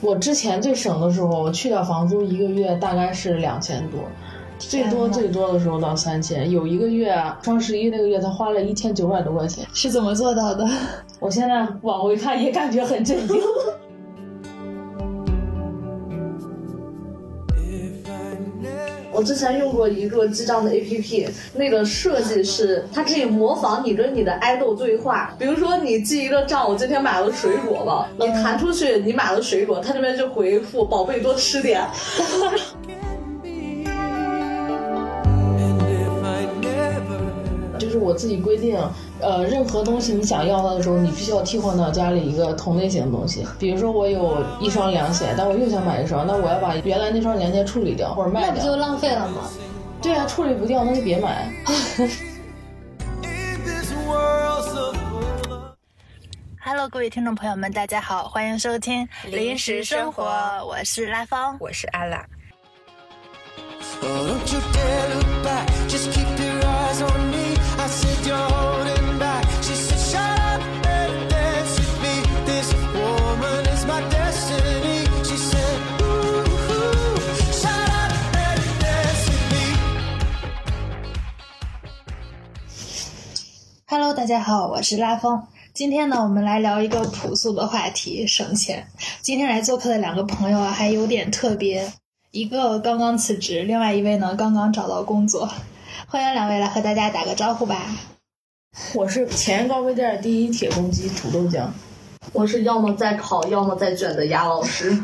我之前最省的时候，我去掉房租，一个月大概是两千多，最多最多的时候到三千。有一个月啊，双十一那个月，他花了一千九百多块钱，是怎么做到的？我现在往回看也感觉很震惊。我之前用过一个记账的 A P P，那个设计是它可以模仿你跟你的爱豆对话。比如说你记一个账，我今天买了水果吧，你弹出去你买了水果，它这边就回复宝贝多吃点。是我自己规定，呃，任何东西你想要它的时候，你必须要替换到家里一个同类型的东西。比如说我有一双凉鞋，但我又想买一双，那我要把原来那双凉鞋处理掉或者卖掉，那不就浪费了吗？对啊，处理不掉那就别买。Hello，各位听众朋友们，大家好，欢迎收听《临时生活》，我是拉芳，我是阿拉。Hello，大家好，我是拉风。今天呢，我们来聊一个朴素的话题——省钱。今天来做客的两个朋友啊，还有点特别，一个刚刚辞职，另外一位呢，刚刚找到工作。欢迎两位来和大家打个招呼吧。我是前高碑店第一铁公鸡土豆酱。我是要么在烤，要么在卷的鸭老师。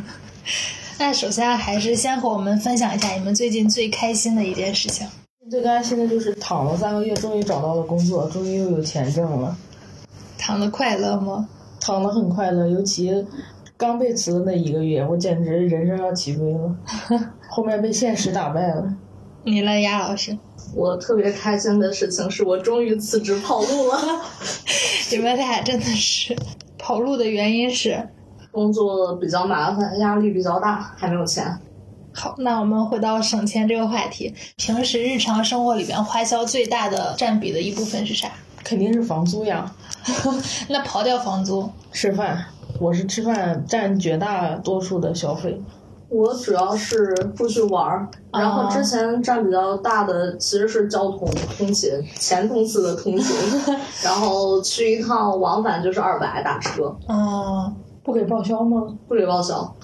那首先还是先和我们分享一下你们最近最开心的一件事情。最开心的就是躺了三个月，终于找到了工作，终于又有钱挣了。躺的快乐吗？躺的很快乐，尤其刚被辞的那一个月，我简直人生要起飞了。后面被现实打败了。你呢，鸭老师。我特别开心的事情是我终于辞职跑路了。你们俩真的是跑路的原因是工作比较麻烦，压力比较大，还没有钱。好，那我们回到省钱这个话题。平时日常生活里边花销最大的占比的一部分是啥？肯定是房租呀。那刨掉房租，吃饭，我是吃饭占绝大多数的消费。我主要是出去玩儿，然后之前占比较大的其实是交通通勤，前公司的通勤，然后去一趟往返就是二百打车。嗯，不给报销吗？不给报销。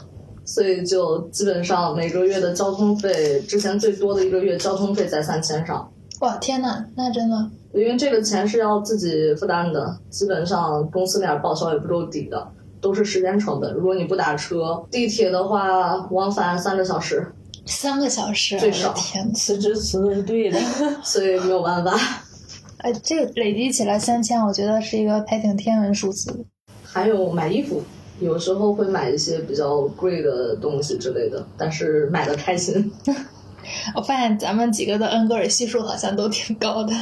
所以就基本上每个月的交通费，之前最多的一个月交通费在三千上。哇，天呐，那真的，因为这个钱是要自己负担的，基本上公司那点报销也不够抵的，都是时间成本。如果你不打车，地铁的话往返三个小时，三个小时最少。天，辞职辞的是对的，所以没有办法。哎，这个累积起来三千，我觉得是一个还挺天文数字。还有买衣服。有时候会买一些比较贵的东西之类的，但是买的开心。我发现咱们几个的恩格尔系数好像都挺高的。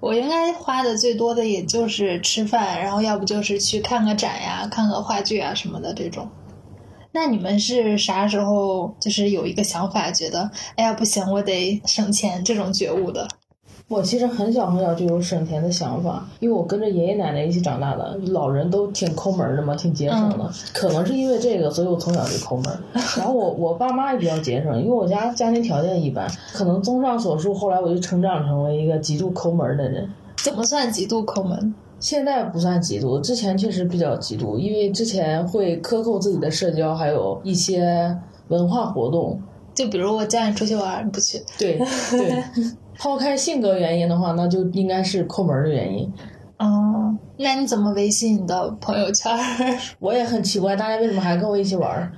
我应该花的最多的也就是吃饭，然后要不就是去看个展呀、看个话剧啊什么的这种。那你们是啥时候就是有一个想法，觉得哎呀不行，我得省钱这种觉悟的？我其实很小很小就有省钱的想法，因为我跟着爷爷奶奶一起长大的，老人都挺抠门的嘛，挺节省的。可能是因为这个，所以我从小就抠门。然后我我爸妈也比较节省，因为我家家庭条件一般。可能综上所述，后来我就成长成为一个极度抠门的人。怎么算极度抠门？现在不算极度，之前确实比较极度，因为之前会克扣自己的社交，还有一些文化活动。就比如我叫你出去玩，你不去。对对。抛开性格原因的话，那就应该是抠门的原因。哦，那你怎么维系你的朋友圈？我也很奇怪，大家为什么还跟我一起玩？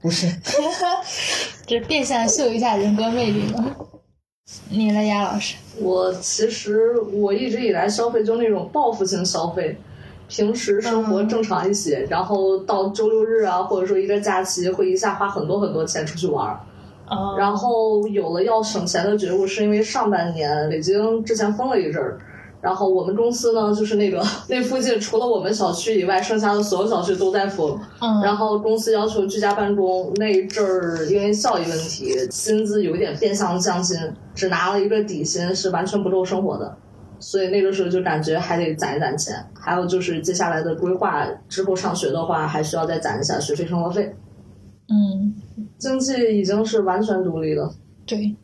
不是，这 变相秀一下人格魅力吗？你呢，鸭老师？我其实我一直以来消费就那种报复性消费，平时生活正常一些，然后到周六日啊，或者说一个假期，会一下花很多很多钱出去玩。然后有了要省钱的觉悟，是因为上半年北京之前封了一阵儿，然后我们公司呢，就是那个 那附近除了我们小区以外，剩下的所有小区都在封。嗯。然后公司要求居家办公，那一阵儿因为效益问题，薪资有一点变相降薪，只拿了一个底薪，是完全不够生活的。所以那个时候就感觉还得攒一攒钱。还有就是接下来的规划，之后上学的话，还需要再攒一下学费生活费。嗯，经济已经是完全独立了。对。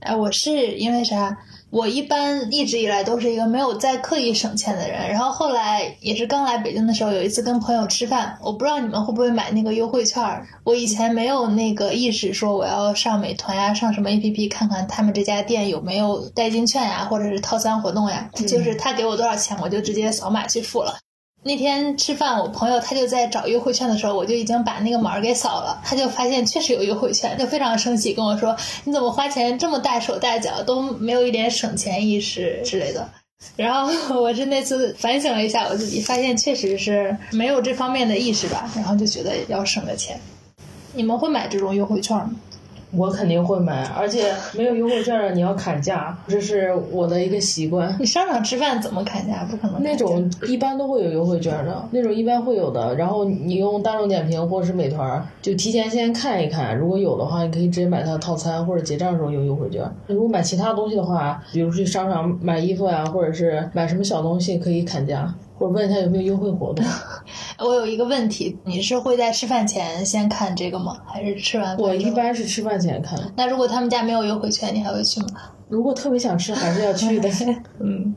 哎，我是因为啥？我一般一直以来都是一个没有在刻意省钱的人。然后后来也是刚来北京的时候，有一次跟朋友吃饭，我不知道你们会不会买那个优惠券儿。我以前没有那个意识，说我要上美团呀，上什么 APP 看看他们这家店有没有代金券呀，或者是套餐活动呀。就是他给我多少钱，我就直接扫码去付了。那天吃饭，我朋友他就在找优惠券的时候，我就已经把那个码儿给扫了，他就发现确实有优惠券，就非常生气，跟我说：“你怎么花钱这么大手大脚，都没有一点省钱意识之类的。”然后 我是那次反省了一下我自己，发现确实是没有这方面的意识吧，然后就觉得要省个钱。你们会买这种优惠券吗？我肯定会买，而且没有优惠券的你要砍价，这是我的一个习惯。你商场吃饭怎么砍价？不可能。那种一般都会有优惠券的，那种一般会有的。然后你用大众点评或者是美团，就提前先看一看，如果有的话，你可以直接买它的套餐，或者结账的时候有优惠券。如果买其他东西的话，比如去商场买衣服呀，或者是买什么小东西，可以砍价。或者问一下有没有优惠活动。我有一个问题，你是会在吃饭前先看这个吗？还是吃完饭？我一般是吃饭前看。那如果他们家没有优惠券，你还会去吗？如果特别想吃，还是要去的。嗯，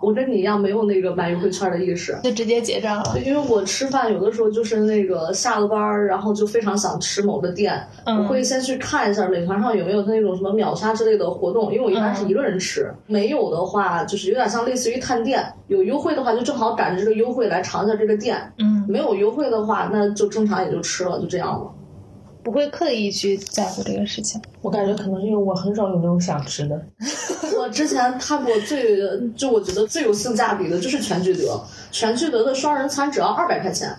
我跟你一样没有那个买优惠券的意识，就直接结账了。对，因为我吃饭有的时候就是那个下了班儿，然后就非常想吃某个店，嗯我会先去看一下美团上有没有那种什么秒杀之类的活动，因为我一般是一个人吃，没有的话就是有点像类似于探店，有优惠的话就正好赶着这个优惠来尝一下这个店，嗯，没有优惠的话那就正常也就吃了，就这样了。不会刻意去在乎这个事情。我感觉可能是因为我很少有那种想吃的。我之前看过最就我觉得最有性价比的就是全聚德，全聚德的双人餐只要二百块钱，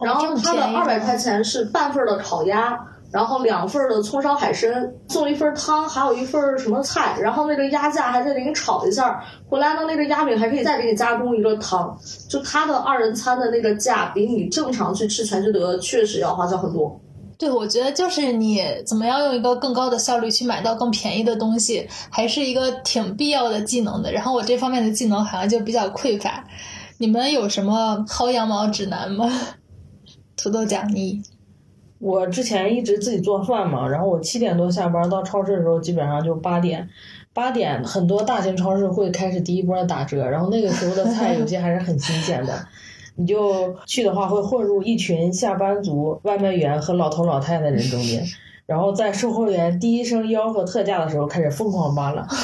然后它的二百块钱是半份儿的烤鸭，然后两份儿的葱烧海参，送一份儿汤，还有一份儿什么菜，然后那个鸭架还在给你炒一下，回来呢那个鸭饼还可以再给你加工一个汤，就它的二人餐的那个价比你正常去吃全聚德确实要划算很多。对，我觉得就是你怎么样用一个更高的效率去买到更便宜的东西，还是一个挺必要的技能的。然后我这方面的技能好像就比较匮乏。你们有什么薅羊毛指南吗？土豆奖励，我之前一直自己做饭嘛，然后我七点多下班，到超市的时候基本上就八点。八点很多大型超市会开始第一波的打折，然后那个时候的菜有些还是很新鲜的。你就去的话，会混入一群下班族、外卖员和老头老太太人中间，然后在售货员第一声吆喝特价的时候开始疯狂扒拉。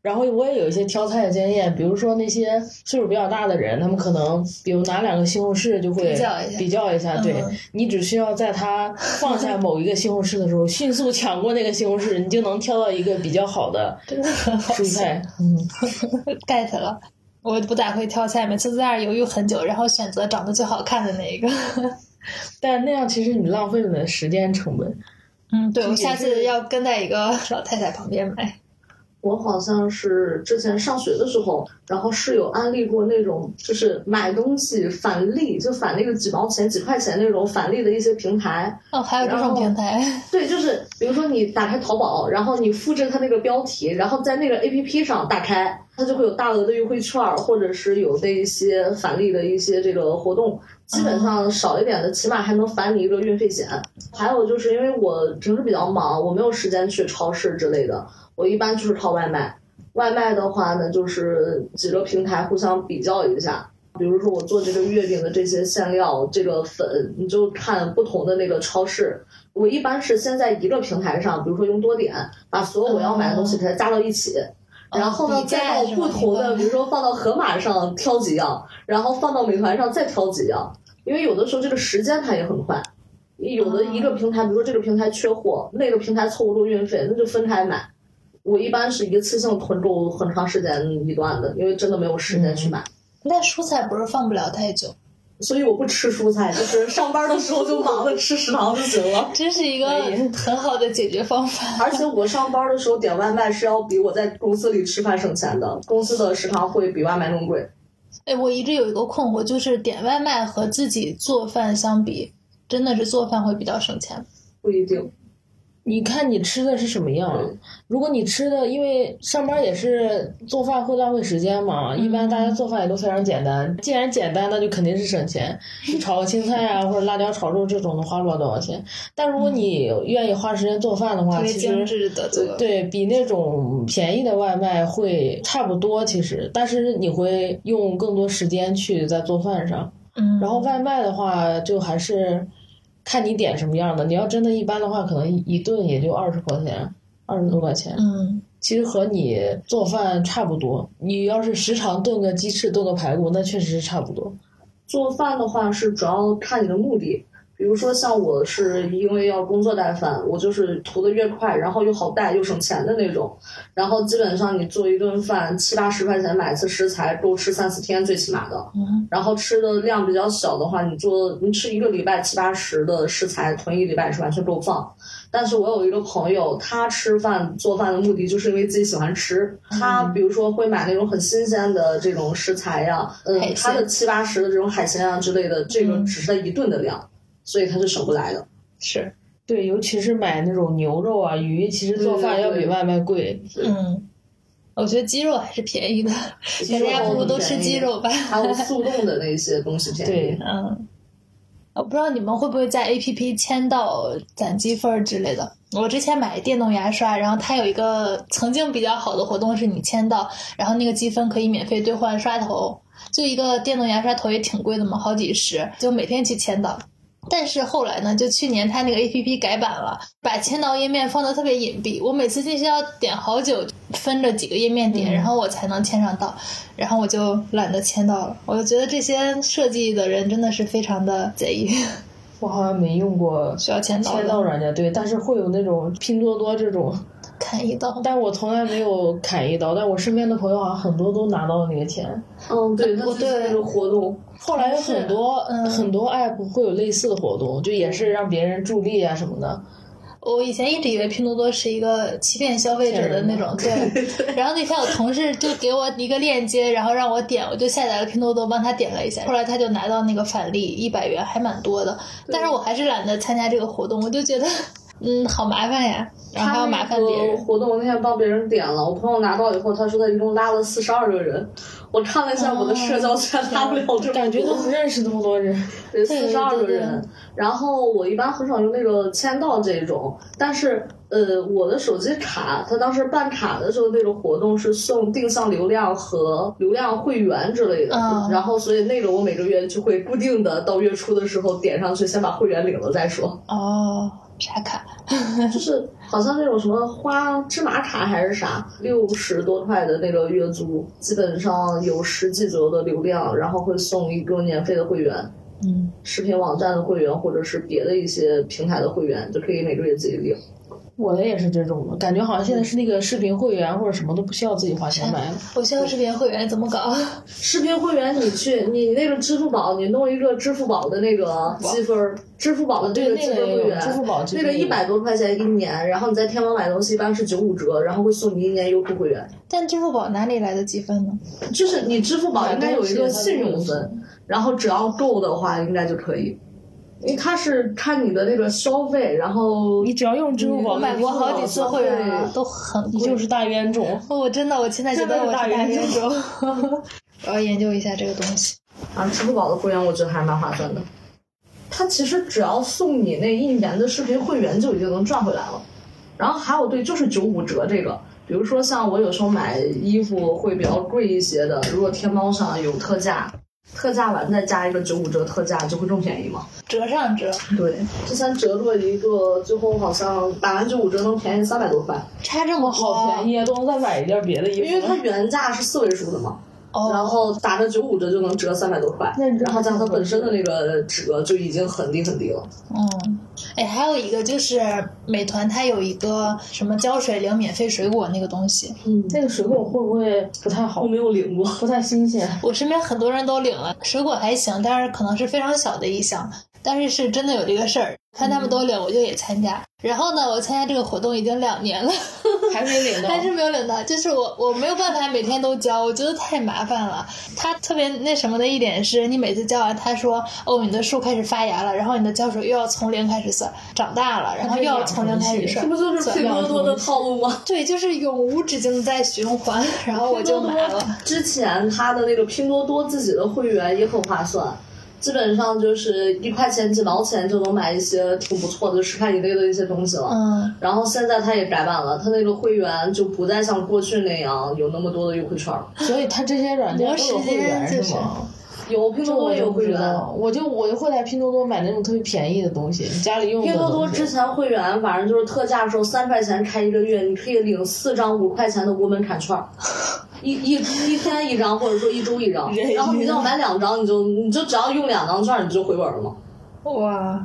然后我也有一些挑菜的经验，比如说那些岁数比较大的人，他们可能比如拿两个西红柿就会比较一下比较一下，对、嗯你只需要在他放下某一个西红柿的时候，迅速抢过那个西红柿，你就能挑到一个比较好的蔬菜。嗯，get 了。我不咋会挑菜，每次在那儿犹豫很久，然后选择长得最好看的那一个。但那样其实你浪费了时间成本。嗯，对，我也下次要跟在一个老太太旁边买。我好像是之前上学的时候，然后室友安利过那种，就是买东西返利，就返那个几毛钱、几块钱那种返利的一些平台。哦，还有这种平台，对，就是比如说你打开淘宝，然后你复制它那个标题，然后在那个 A P P 上打开，它就会有大额的优惠券儿，或者是有那些返利的一些这个活动。基本上少一点的，起码还能返你一个运费险。还有就是因为我平时比较忙，我没有时间去超市之类的，我一般就是靠外卖。外卖的话呢，就是几个平台互相比较一下。比如说我做这个月饼的这些馅料，这个粉，你就看不同的那个超市。我一般是先在一个平台上，比如说用多点，把所有我要买的东西给它加到一起，然后呢再到不同的，比如说放到盒马上挑几样，然后放到美团上再挑几样，因为有的时候这个时间它也很快。有的一个平台，比如说这个平台缺货，那个平台凑不够运费，那就分开买。我一般是一次性囤住很长时间一段的，因为真的没有时间去买。但蔬菜不是放不了太久，所以我不吃蔬菜，就是 上班的时候就忙着吃食堂就行了。这是一个很好的解决方法。而且我上班的时候点外卖是要比我在公司里吃饭省钱的，公司的食堂会比外卖更贵。哎，我一直有一个困惑，就是点外卖和自己做饭相比，真的是做饭会比较省钱。不一定，你看你吃的是什么样？如果你吃的，因为上班也是做饭会浪费时间嘛，一般大家做饭也都非常简单。既然简单，那就肯定是省钱。炒个青菜啊，或者辣椒炒肉这种的，花不了多少钱。但如果你愿意花时间做饭的话，其精实。对比那种便宜的外卖会差不多，其实，但是你会用更多时间去在做饭上。嗯，然后外卖的话，就还是看你点什么样的。你要真的一般的话，可能一一顿也就二十块钱，二十多块钱。嗯其实和你做饭差不多。你要是时常炖个鸡翅、炖个排骨，那确实是差不多。做饭的话是主要看你的目的，比如说像我是因为要工作带饭，我就是图的越快，然后又好带又省钱的那种。然后基本上你做一顿饭七八十块钱买一次食材，够吃三四天最起码的。嗯然后吃的量比较小的话，你做你吃一个礼拜七八十的食材，囤一个礼拜是完全够放。但是我有一个朋友，他吃饭做饭的目的就是因为自己喜欢吃。他比如说会买那种很新鲜的这种食材呀，嗯他的七八十的这种海鲜啊之类的，这个只是他一顿的量，所以他是省不来的。是对，尤其是买那种牛肉啊、鱼，其实做饭要比外卖贵。嗯，我觉得鸡肉还是便宜的，大家不如都吃鸡肉吧。还有速冻的那些东西便宜。对，嗯，我不知道你们会不会在 A P P 签到攒积分儿之类的。我之前买电动牙刷，然后它有一个曾经比较好的活动，是你签到，然后那个积分可以免费兑换刷头。就一个电动牙刷头也挺贵的嘛，好几十，就每天去签到。但是后来呢，就去年它那个 A P P 改版了，把签到页面放的特别隐蔽，我每次进去要点好久，分着几个页面点，然后我才能签上到，然后我就懒得签到了。我就觉得这些设计的人真的是非常的贼，我好像没用过需要签到签到软件，对，但是会有那种拼多多这种，砍一刀。但我从来没有砍一刀，但我身边的朋友好像很多都拿到了那个钱。嗯，对，它我就是那个活动。后来有很多、嗯很多 app 会有类似的活动，就也是让别人助力啊什么的。我以前一直以为拼多多是一个欺骗消费者的那种，对。然后那天我同事就给我一个链接，然后让我点，我就下载了拼多多，帮他点了一下。后来他就拿到那个返利一百元，还蛮多的。但是我还是懒得参加这个活动，我就觉得，嗯，好麻烦呀，然后还要麻烦别人。活动我那天帮别人点了，我朋友拿到以后，他说他一共拉了四十二个人。我看了一下我的社交圈，拉不了这么多，感觉都不认识那么多人。对，四十二个人。然后我一般很少用那个签到这种，但是呃，我的手机卡，他当时办卡的时候那个活动是送定向流量和流量会员之类的，嗯然后所以那个我每个月就会固定的到月初的时候点上去，先把会员领了再说。哦，啥卡？就是好像那种什么花芝麻卡还是啥，六十多块的那个月租，基本上有十 G 左右的流量，然后会送一个年费的会员，嗯，视频网站的会员或者是别的一些平台的会员，就可以每个月自己领。我的也是这种的，感觉好像现在是那个视频会员或者什么都不需要自己花钱买了。我需要视频会员怎么搞？视频会员你去你那个支付宝，你弄一个支付宝的那个积分儿，支付宝的这个积分会员，支付宝那个一百多块钱一年，然后你在天猫买东西一般是九五折，然后会送你一年优酷会员。但支付宝哪里来的积分呢？就是你支付宝应该有一个信用分，然后只要够的话，应该就可以。因为它是看你的那个消费，然后你只要用支付宝，我买过好几次会员了，都很贵。你就是大冤种。哦，我真的，我现在觉得我是大冤种。我要研究一下这个东西。啊，支付宝的会员我觉得还蛮划算的。它其实只要送你那一年的视频会员就已经能赚回来了。然后还有对，就是九五折这个，比如说像我有时候买衣服会比较贵一些的，如果天猫上有特价，特价完再加一个九五折特价，就会更便宜嘛。折上折，对，之前折过一个，最后好像打完九五折能便宜三百多块，差这么好便宜啊，都能再买一件别的衣服。因为它原价是四位数的嘛。哦，然后打个九五折就能折三百多块然后加上它本身的那个折就已经很低很低了。嗯，哎，还有一个就是美团它有一个什么浇水领免费水果那个东西，嗯，那个水果会不会不太好我？没有领过。不太新鲜。我身边很多人都领了，水果还行，但是可能是非常小的一箱。但是是真的有这个事儿，看他们都领，我就也参加。然后呢，我参加这个活动已经两年了，还没领到，还是没有领到，就是我我没有办法每天都交，我觉得太麻烦了。他特别那什么的一点是，你每次交完，他说哦，你的树开始发芽了，然后你的浇水又要从零开始算，长大了，然后又要从零开始算，这不就是拼多多的套路吗？对，就是永无止境在循环，然后我就买了。之前他的那个拼多多自己的会员也很划算。基本上就是一块钱几毛钱就能买一些挺不错的十块以内的一些东西了。嗯，然后现在它也改版了，它那个会员就不再像过去那样有那么多的优惠券了。所以它这些软件都有会员是吗？有拼多多有会员，我就我就会在拼多多买那种特别便宜的东西，家里用的。拼多多之前会员反正就是特价的时候三块钱开一个月，你可以领四张五块钱的无门槛券。一一一天一张，或者说一周一张，然后你要买两张，你就你就只要用两张券，你就回本了吗？哇！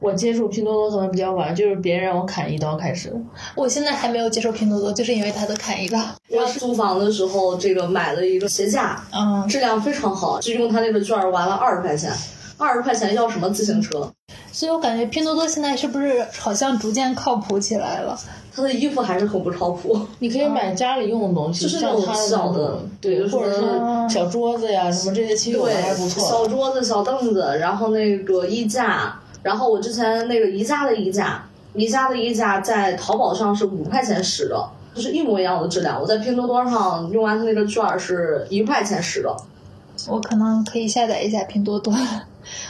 我接触拼多多可能比较晚，就是别人让我砍一刀开始。我现在还没有接受拼多多，就是因为它的砍一刀。我租房的时候，这个买了一个鞋架，嗯，质量非常好，就用它那个券玩了二十块钱，二十块钱要什么自行车？所以我感觉拼多多现在是不是好像逐渐靠谱起来了？他的衣服还是很不靠谱。你可以买家里用的东西，就是像他小的，对，或者是小桌子呀什么这些，其实还不错。小桌子、小凳子，然后那个衣架，然后我之前那个宜家的衣架，宜家的衣架在淘宝上是五块钱十的，就是一模一样的质量。我在拼多多上用完它那个券是一块钱十的。我可能可以下载一下拼多多。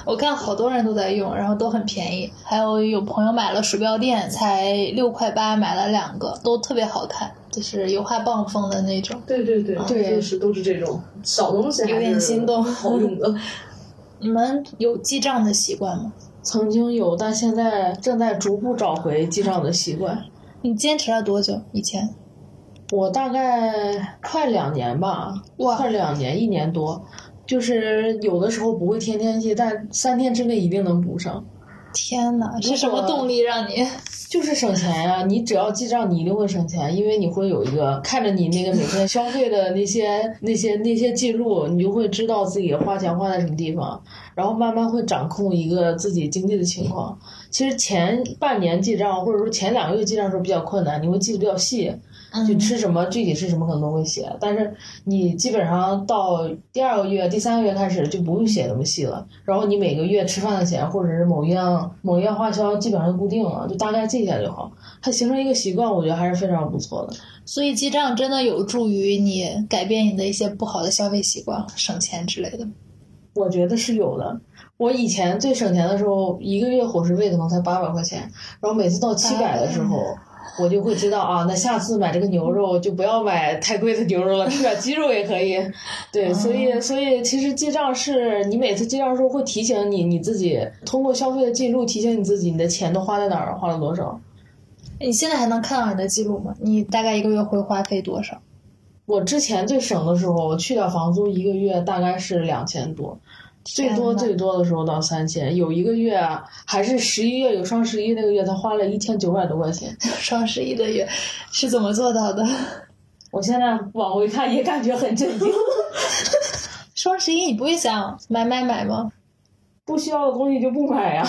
我看好多人都在用，然后都很便宜。还有有朋友买了鼠标垫，才六块八买了两个，都特别好看，就是油画棒风的那种。对对对，对，就是都是这种小东西，有点心动，好用的。你们有记账的习惯吗？曾经有，但现在正在逐步找回记账的习惯。你坚持了多久？以前？我大概快两年吧，快两年，一年多。就是有的时候不会天天记，但三天之内一定能补上。天哪，是什么动力让你？就是省钱呀！你只要记账，你一定会省钱，因为你会有一个看着你那个每天消费的那些、那些、那些记录，你就会知道自己花钱花在什么地方，然后慢慢会掌控一个自己经济的情况。其实前半年记账，或者说前两个月记账的时候比较困难，你会记得比较细。就吃什么，具体吃什么可能都会写，但是你基本上到第二个月、第三个月开始就不用写那么细了。然后你每个月吃饭的钱，或者是某一样某一样花销，基本上固定了，就大概记下就好。它形成一个习惯，我觉得还是非常不错的。所以记账真的有助于你改变你的一些不好的消费习惯，省钱之类的。我觉得是有的。我以前最省钱的时候，一个月伙食费可能才八百块钱，然后每次到七百的时候。我就会知道啊，那下次买这个牛肉就不要买太贵的牛肉了，吃点鸡肉也可以。对，所以所以其实记账是你每次记账的时候会提醒你你自己，通过消费的记录提醒你自己，你的钱都花在哪儿，花了多少。你现在还能看到你的记录吗？你大概一个月会花费多少？我之前最省的时候，去掉房租，一个月大概是两千多。最多最多的时候到三千，有一个月还是十一月有双十一那个月，他花了一千九百多块钱。双十一的月是怎么做到的？我现在往回看也感觉很震惊。双十一你不会想买买买吗？不需要的东西就不买呀。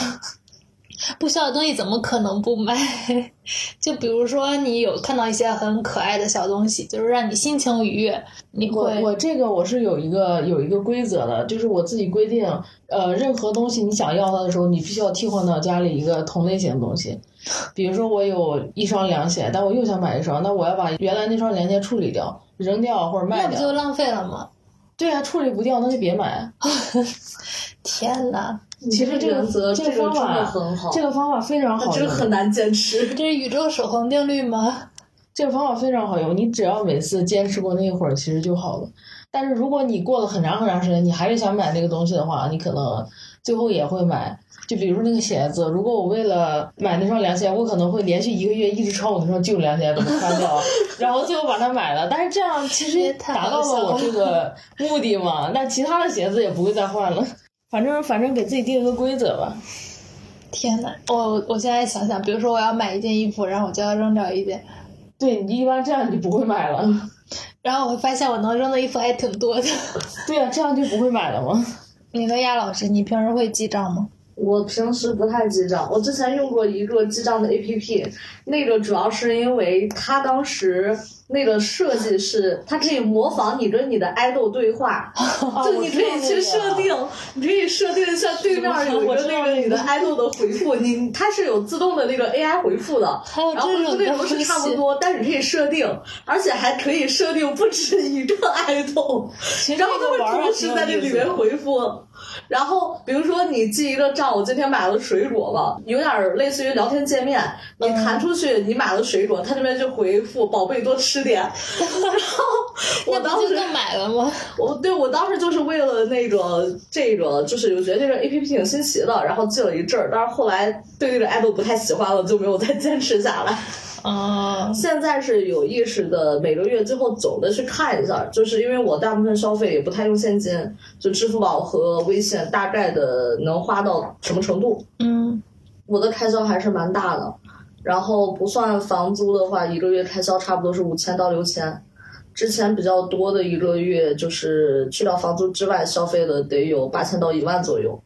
不需要的东西怎么可能不买？就比如说，你有看到一些很可爱的小东西，就是让你心情愉悦，你会。我这个我是有一个有一个规则的，就是我自己规定，呃，任何东西你想要它的时候，你必须要替换到家里一个同类型的东西。比如说，我有一双凉鞋，但我又想买一双，那我要把原来那双凉鞋处理掉、扔掉或者卖掉，那不就浪费了吗？对啊，处理不掉那就别买。天呐！其实这个这个方法很好，这个方法非常好，这个很难坚持。这是宇宙守恒定律吗？这个方法非常好用，你只要每次坚持过那一会儿，其实就好了。但是如果你过了很长很长时间，你还是想买那个东西的话，你可能最后也会买。就比如说那个鞋子，如果我为了买那双凉鞋，我可能会连续一个月一直穿我那双旧凉鞋，把它穿掉，然后最后把它买了。但是这样其实达到了我这个目的嘛，那其他的鞋子也不会再换了。反正反正给自己定一个规则吧。天呐，我我现在想想，比如说我要买一件衣服，然后我就要扔掉一件。对你一般这样你就不会买了。然后我会发现我能扔的衣服还挺多的。对呀，这样就不会买了吗？那个亚老师，你平时会记账吗？我平时不太记账，我之前用过一个记账的 APP，那个主要是因为它当时那个设计是，它可以模仿你跟你的爱豆对话，就你可以去设定，你可以设定一下对面有一个那个你的爱豆的回复，你它是有自动的那个 AI 回复的，然后内容是差不多，但是可以设定，而且还可以设定不止一个 爱豆，然后他会同时在这里面回复。然后，比如说你记一个账，我今天买了水果吧，有点儿类似于聊天界面，你弹出去你买了水果，他这边就回复“宝贝多吃点”。然后我那当时不就买了吗？我对我当时就是为了那个这个，就是我觉得这个 A P P 挺新奇的，然后记了一阵儿，但是后来对这个爱豆不太喜欢了，就没有再坚持下来。啊，现在是有意识的，每个月最后总的去看一下，就是因为我大部分消费也不太用现金，就支付宝和微信大概的能花到什么程度。嗯，我的开销还是蛮大的，然后不算房租的话，一个月开销差不多是五千到六千。之前比较多的一个月，就是去掉房租之外消费的得有八千到一万左右。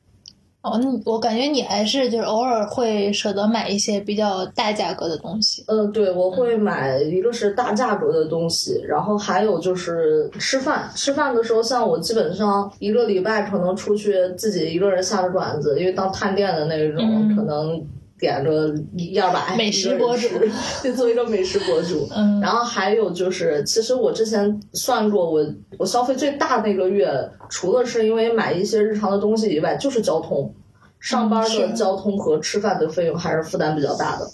哦，你我感觉你还是就是偶尔会舍得买一些比较大价格的东西。嗯，对，我会买一个是大价格的东西，然后还有就是吃饭。吃饭的时候，像我基本上一个礼拜可能出去自己一个人下个馆子，因为当探店的那种，嗯可能点个一二百。美食博主，就做一个美食博主。嗯然后还有就是，其实我之前算过我，我消费最大那个月，除了是因为买一些日常的东西以外，就是交通，上班的交通和吃饭的费用还是负担比较大的。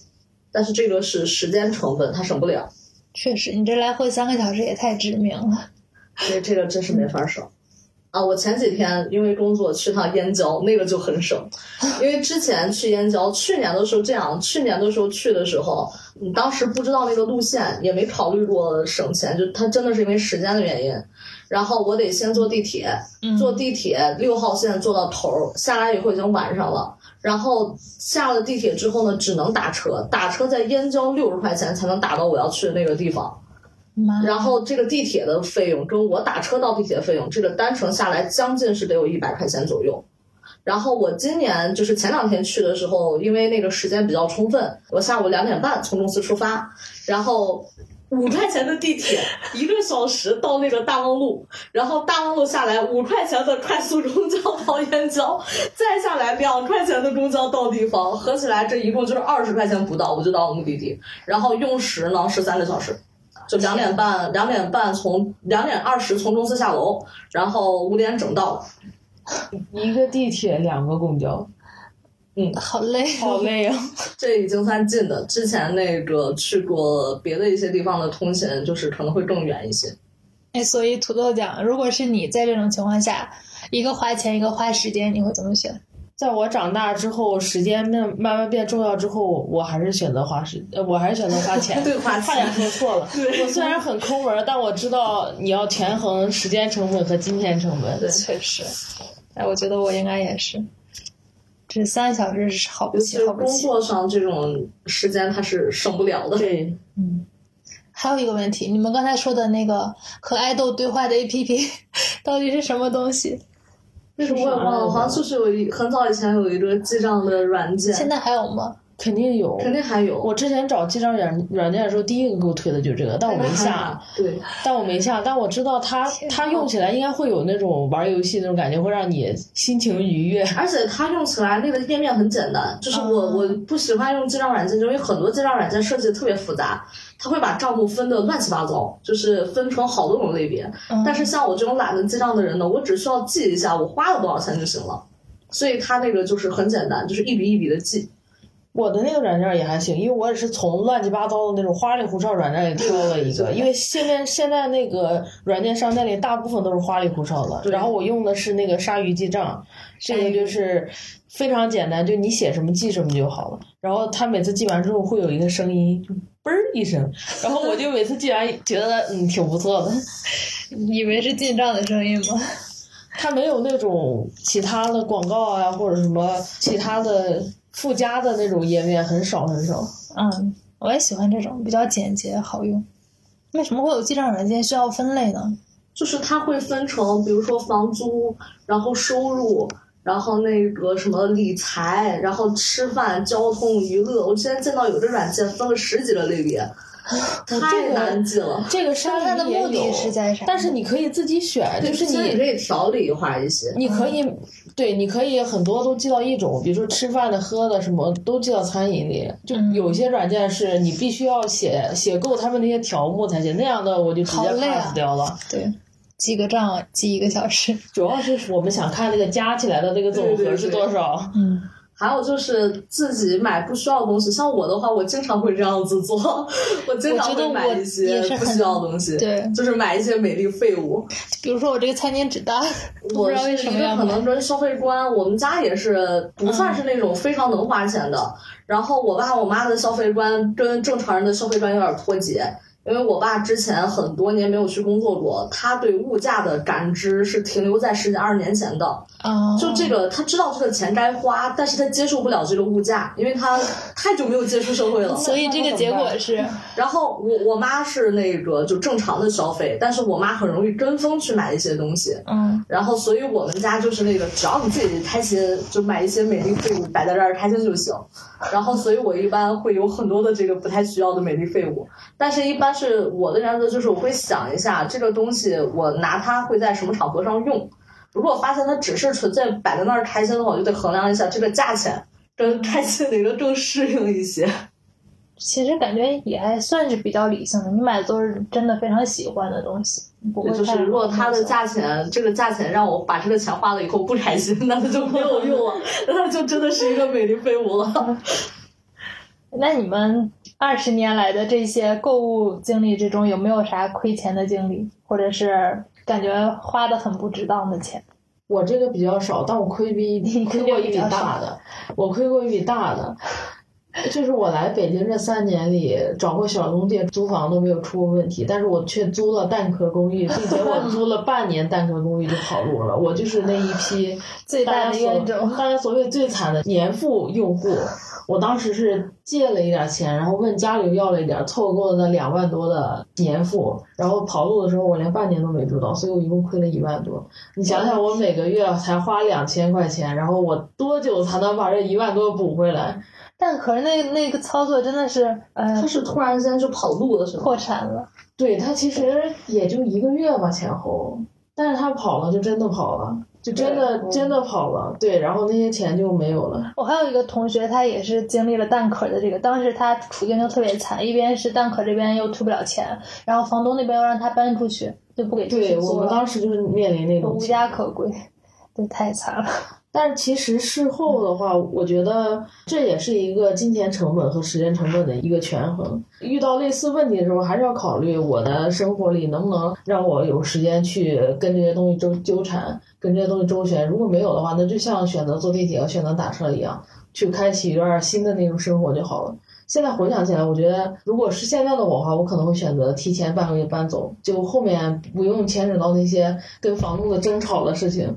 但是这个是时间成本，它省不了，确实，你这来回三个小时也太致命了。所以这个真是没法省。啊，我前几天因为工作去趟燕郊，那个就很省，因为之前去燕郊，去年的时候这样，去年的时候去的时候，你当时不知道那个路线，也没考虑过省钱，就它真的是因为时间的原因。然后我得先坐地铁，坐地铁六号线坐到头儿，下来以后已经晚上了。然后下了地铁之后呢，只能打车，打车在燕郊六十块钱才能打到我要去的那个地方。然后这个地铁的费用跟我打车到地铁的费用，这个单程下来将近是得有一百块钱左右。然后我今年就是前两天去的时候，因为那个时间比较充分，我下午两点半从公司出发，然后五块钱的地铁一个小时到那个大望路，然后大望路下来五块钱的快速公交到燕郊，再下来两块钱的公交到地方，合起来这一共就是二十块钱不到，我就到了目的地，然后用时呢是三个小时。就两点半，两点半从两点二十从公司下楼，然后五点整到。一个地铁，两个公交，嗯好累，好累啊！这已经算近的，之前那个去过别的一些地方的通勤，就是可能会更远一些。哎，所以土豆讲，如果是你在这种情况下，一个花钱，一个花时间，你会怎么选？在我长大之后，时间慢慢慢变重要之后，我还是选择花时，呃，我还是选择花钱。对花钱差点说错了。对我虽然很抠门儿，但我知道你要权衡时间成本和金钱成本。对确实，哎，我觉得我应该也是。这三个小时是好不起，尤其是工好不起。作上这种时间，它是省不了的。对，嗯还有一个问题，你们刚才说的那个和爱豆对话的 APP 到底是什么东西？那个我也忘了，好像就是有一很早以前有一个记账的软件，现在还有吗？肯定有。肯定还有。我之前找记账软软件的时候，第一个给我推的就是这个，但我没下，对，但我没下，但我知道它它用起来应该会有那种玩游戏那种感觉，会让你心情愉悦。而且它用起来那个页面很简单，就是我、嗯我不喜欢用记账软件，就因为很多记账软件设计的特别复杂，它会把账目分的乱七八糟，就是分成好多种类别。嗯但是像我这种懒得记账的人呢，我只需要记一下我花了多少钱就行了，所以它那个就是很简单，就是一笔一笔的记。我的那个软件也还行，因为我也是从乱七八糟的那种花里胡哨软件里挑了一个，因为现在现在那个软件商店里大部分都是花里胡哨的，然后我用的是那个鲨鱼记账，这个就是非常简单，就你写什么记什么就好了。然后它每次记完之后会有一个声音，就嘣儿一声，然后我就每次记完 觉得嗯挺不错的。以为是进账的声音吗？它没有那种其他的广告啊，或者什么其他的附加的那种页面，很少很少。嗯，我也喜欢这种比较简洁好用。为什么会有记账软件需要分类呢？就是它会分成，比如说房租，然后收入，然后那个什么理财，然后吃饭、交通、娱乐，我之前见到有的软件分了十几个类别，太难记了。这个上它的目的是在啥但是你可以自己选，就是你可以条理化一些。你可以对，你可以很多都记到一种，比如说吃饭的、喝的什么都记到餐饮里。就嗯有些软件是你必须要写写够他们那些条目才行，那样的我就直接 pass 掉了。对，记个账记一个小时。主要是我们想看那个加起来的那个总和是多少。嗯，还有就是自己买不需要的东西，像我的话，我经常会这样子做，我经常会买一些不需要的东西，对就是买一些美丽废物。比如说我这个餐巾纸袋，不我知道为什么要买。可能跟消费观，我们家也是不算是那种非常能花钱的。然后我爸我妈的消费观跟正常人的消费观有点脱节，因为我爸之前很多年没有去工作过，他对物价的感知是停留在十几二十年前的。啊，就这个，他知道这个钱该花，但是他接受不了这个物价，因为他太久没有接触社会了。所以这个结果是，然后我我妈是那个就正常的消费，但是我妈很容易跟风去买一些东西。嗯，然后，所以我们家就是那个，只要你自己开心，就买一些美丽废物摆在这儿开心就行。然后，所以我一般会有很多的这个不太需要的美丽废物，但是一般是我的原则就是我会想一下这个东西我拿它会在什么场合上用。如果发现它只是纯粹摆在那儿开心的话，我就得衡量一下这个价钱跟开心哪个更适应一些。其实感觉也还算是比较理性的。你买的都是真的非常喜欢的东西，不会，就是如果它的价钱，这个价钱让我把这个钱花了以后不开心，那它就没有用了，那它就真的是一个美丽废物了。那你们二十年来的这些购物经历之中，有没有啥亏钱的经历，或者是感觉花的很不值当的钱？我这个比较少，但我亏比你亏过一笔大的，我亏过一笔大的。就是我来北京这三年里，找过小中介租房都没有出过问题，但是我却租了蛋壳公寓，并且我租了半年蛋壳公寓就跑路了。我就是那一批 最大的冤种大家所谓最惨的年付用户。我当时是借了一点钱，然后问家里要了一点，凑够了那两万多的年付，然后跑路的时候我连半年都没住到，所以我一共亏了一万多。你想想，我每个月才花两千块钱，然后我多久才能把这一万多补回来？但可是那那个操作真的是，呃他，是突然间就跑路了，是吗？破产了。对他其实也就一个月吧前后，但是他跑了就真的跑了，就真的真的跑了，对，然后那些钱就没有了。我还有一个同学，他也是经历了蛋壳的这个，当时他处境就特别惨，一边是蛋壳这边又退不了钱，然后房东那边又让他搬出去，就不给对我们，当时就是面临那种无家可归，对太惨了。但是其实事后的话，我觉得这也是一个金钱成本和时间成本的一个权衡。遇到类似问题的时候，还是要考虑我的生活里能不能让我有时间去跟这些东西纠纠缠，跟这些东西周旋。如果没有的话，那就像选择坐地铁和选择打车一样，去开启一段新的那种生活就好了。现在回想起来，我觉得如果是现在的我的话，我可能会选择提前半个月搬走，就后面不用牵扯到那些跟房东的争吵的事情。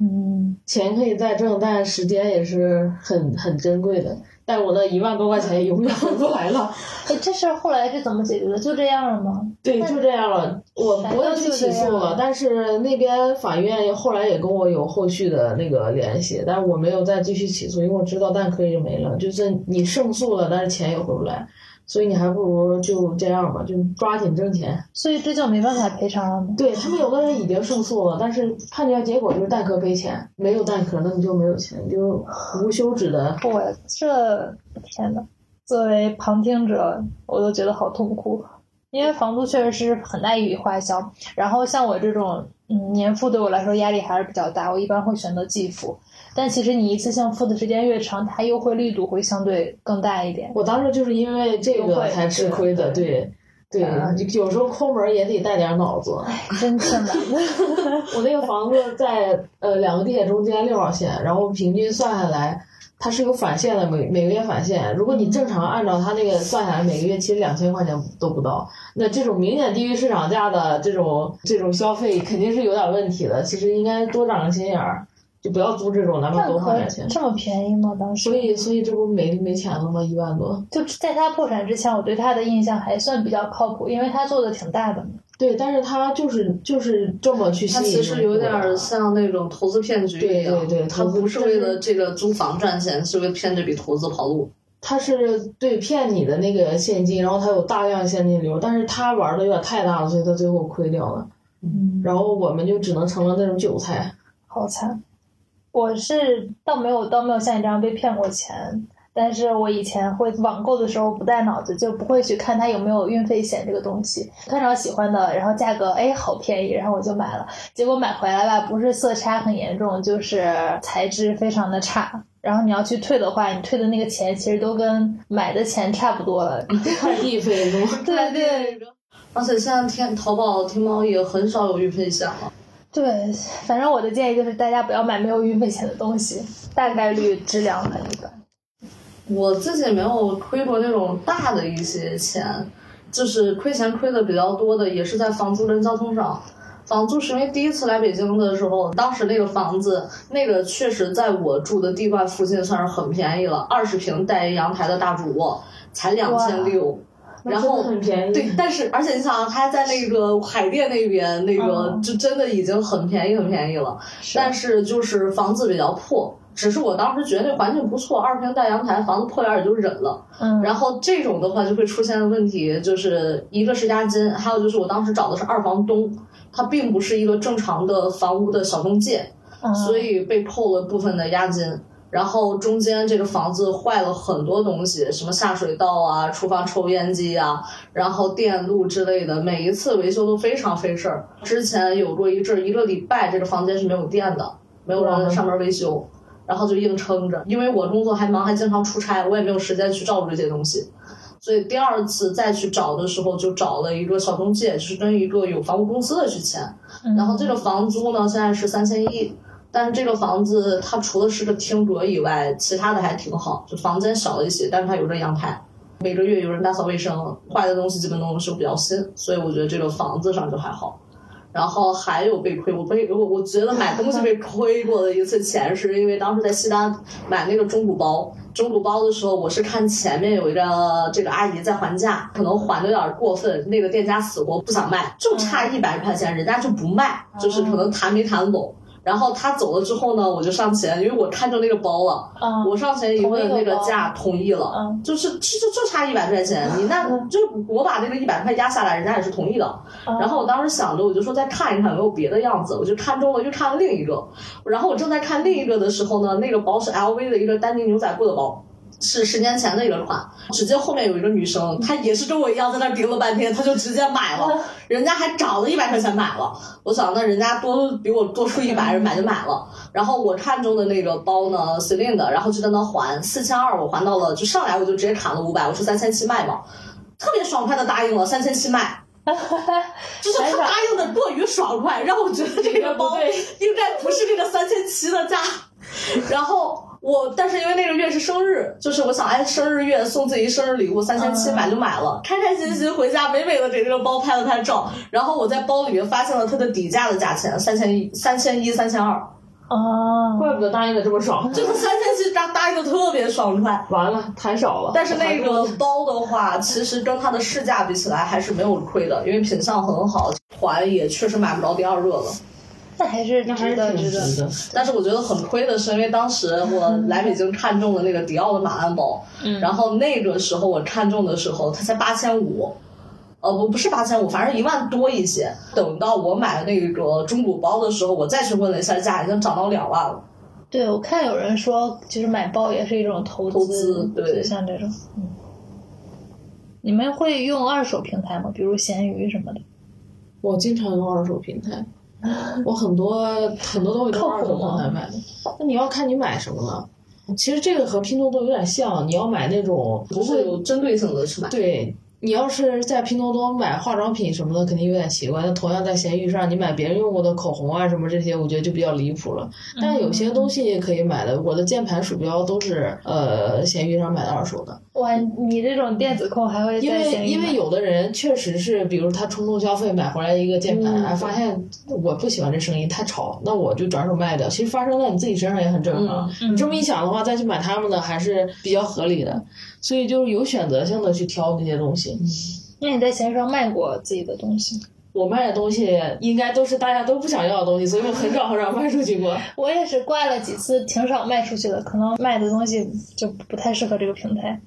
嗯，钱可以再挣，但时间也是很很珍贵的。但我那一万多块钱永远回不来了。哎，这事儿后来是怎么解决的？就这样了吗？对，就这样了。我不要去起诉了，但是那边法院后来也跟我有后续的那个联系，但是我没有再继续起诉，因为我知道蛋壳已经没了，就是你胜诉了，但是钱也回不来，所以你还不如就这样吧，就抓紧挣钱。所以这就没办法赔偿了吗？对他们有的人已经胜诉了，但是判决结果就是蛋壳赔钱，没有蛋壳那你就没有钱，你就无休止的我这天呐，作为旁听者，我都觉得好痛苦，因为房租确实是很大一笔花销。然后像我这种，嗯，年付对我来说压力还是比较大，我一般会选择季付。但其实你一次性付的时间越长，它优惠力度会相对更大一点。我当时就是因为这个才吃亏的，对对，啊有时候抠门儿也得带点脑子。真挺难的。我那个房子在呃两个地铁中间六号线，然后平均算下来，它是有返现的，每每个月返现。如果你正常按照它那个算下来，每个月其实两千块钱都不到。那这种明显低于市场价的这种这种消费，肯定是有点问题的。其实应该多长个心眼儿，就不要租这种哪怕多花点钱。这么便宜吗？当时所以所以这不没没钱了吗？一万多。就在他破产之前，我对他的印象还算比较靠谱，因为他做的挺大的嘛。对，但是他就是就是这么去吸它引其实有点像那种投资骗局一样，对对对它投资不是为了这个租房赚钱，是为了骗这笔投资跑路。他是对骗你的那个现金，然后他有大量现金流，但是他玩的有点太大了，所以他最后亏掉了。嗯，然后我们就只能成了那种韭菜。好惨。我是倒没有倒没有像你这样被骗过钱，但是我以前会网购的时候不带脑子，就不会去看它有没有运费险这个东西。看着喜欢的，然后价格哎好便宜，然后我就买了。结果买回来吧，不是色差很严重，就是材质非常的差。然后你要去退的话，你退的那个钱其实都跟买的钱差不多了。快递费多，对对 而且现在天淘宝、天猫也很少有运费险了。对，反正我的建议就是大家不要买没有运费险的东西，大概率质量很一般。我自己没有亏过那种大的一些钱，就是亏钱亏的比较多的，也是在房租跟交通上。房租是因为第一次来北京的时候，当时那个房子，那个确实在我住的地段附近算是很便宜了，二十平带阳台的大主卧才两千六。然后很便宜。对，但是而且你想啊，它在那个海淀那边，那个、嗯就真的已经很便宜很便宜了。是但是就是房子比较破，只是我当时觉得那环境不错，二平带阳台，房子破点儿也就忍了。嗯，然后这种的话就会出现的问题，就是一个是押金，还有就是我当时找的是二房东，他并不是一个正常的房屋的小中介，嗯所以被扣了部分的押金。然后中间这个房子坏了很多东西，什么下水道啊、厨房抽烟机啊，然后电路之类的，每一次维修都非常费事儿。之前有过一阵儿，一个礼拜这个房间是没有电的，没有人上门维修，然后就硬撑着。因为我工作还忙，还经常出差，我也没有时间去照顾这些东西。所以第二次再去找的时候，就找了一个小中介，就是跟一个有房屋公司的去签。然后这个房租呢，现在是三千一，但是这个房子它除了是个厅阁以外，其他的还挺好，就房间小了一些，但是它有个阳台，每个月有人打扫卫生，坏的东西基本都能修比较新，所以我觉得这个房子上就还好。然后还有被亏，我被我我觉得买东西被亏过的一次钱，是因为当时在西单买那个中古包，中古包的时候，我是看前面有一个这个阿姨在还价，可能还的有点过分，那个店家死活不想卖，就差一百块钱，人家就不卖，就是可能谈没谈拢。然后他走了之后呢，我就上前，因为我看中那个包了，嗯我上前一问，那个价同意了，嗯就是其实就差一百块钱，你那就我把那个一百块压下来，人家也是同意的。嗯然后我当时想着，我就说再看一看有没有别的样子，我就看中了，又看了另一个。然后我正在看另一个的时候呢，那个包是 LV 的一个丹宁牛仔布的包。是十年前的一个款，只见后面有一个女生，她也是跟我一样在那儿盯了半天，她就直接买了，人家还找了一百块钱买了。我想那人家多比我多出一百，人买就买了。然后我看中的那个包呢，Celine 的，然后就在那还四千二，我还到了，就上来我就直接砍了五百，我说三千七卖嘛，特别爽快的答应了三千七卖。就是他答应的过于爽快，让我觉得这个 包应该不是这个三千七的价。然后我，但是因为那个月是生日，就是我想，哎，生日月送自己生日礼物，三千七买就买了，开开心心回家，美美的给这个包拍了拍照。然后我在包里面发现了它的底价的价钱，三千一、三千一、三千二，哦，怪不得答应的这么爽。就是三千七答答应的特别爽快。完了，谈少了。但是那个包的话，其实跟它的市价比起来还是没有亏的，因为品相很好，还也确实买不着第二个了。那还是那还是值得挺值得。值得。但是我觉得很亏的是，因为当时我来北京看中了那个迪奥的马鞍包，嗯然后那个时候我看中的时候，它才八千五，呃，不不是八千五，反正一万多一些。等到我买那个中古包的时候，我再去问了一下价，已经涨到两万了。对，我看有人说，其实买包也是一种投资，投资对像这种，嗯。你们会用二手平台吗？比如闲鱼什么的？我经常用二手平台，我很多很多东西都是二手平台买的。那你要看你买什么了。其实这个和拼多多有点像，你要买那种不会有针对性的去买。对。你要是在拼多多买化妆品什么的，肯定有点奇怪。那同样在闲鱼上，你买别人用过的口红啊什么这些，我觉得就比较离谱了。但有些东西也可以买的，我的键盘、鼠标都是呃闲鱼上买的二手的。哇，你这种电子控还会因为因为有的人确实是，比如他冲动消费买回来一个键盘，嗯哎，发现我不喜欢这声音太吵，那我就转手卖掉。其实发生在你自己身上也很正常。嗯你这么一想的话，再去买他们的还是比较合理的。所以就是有选择性的去挑那些东西。那你在闲鱼上卖过自己的东西？我卖的东西应该都是大家都不想要的东西，所以我很少很少卖出去过。我也是挂了几次，挺少卖出去的，可能卖的东西就不太适合这个平台。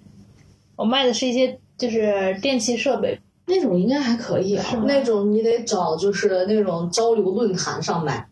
我卖的是一些就是电器设备，那种应该还可以啊。那种你得找就是那种交流论坛上买，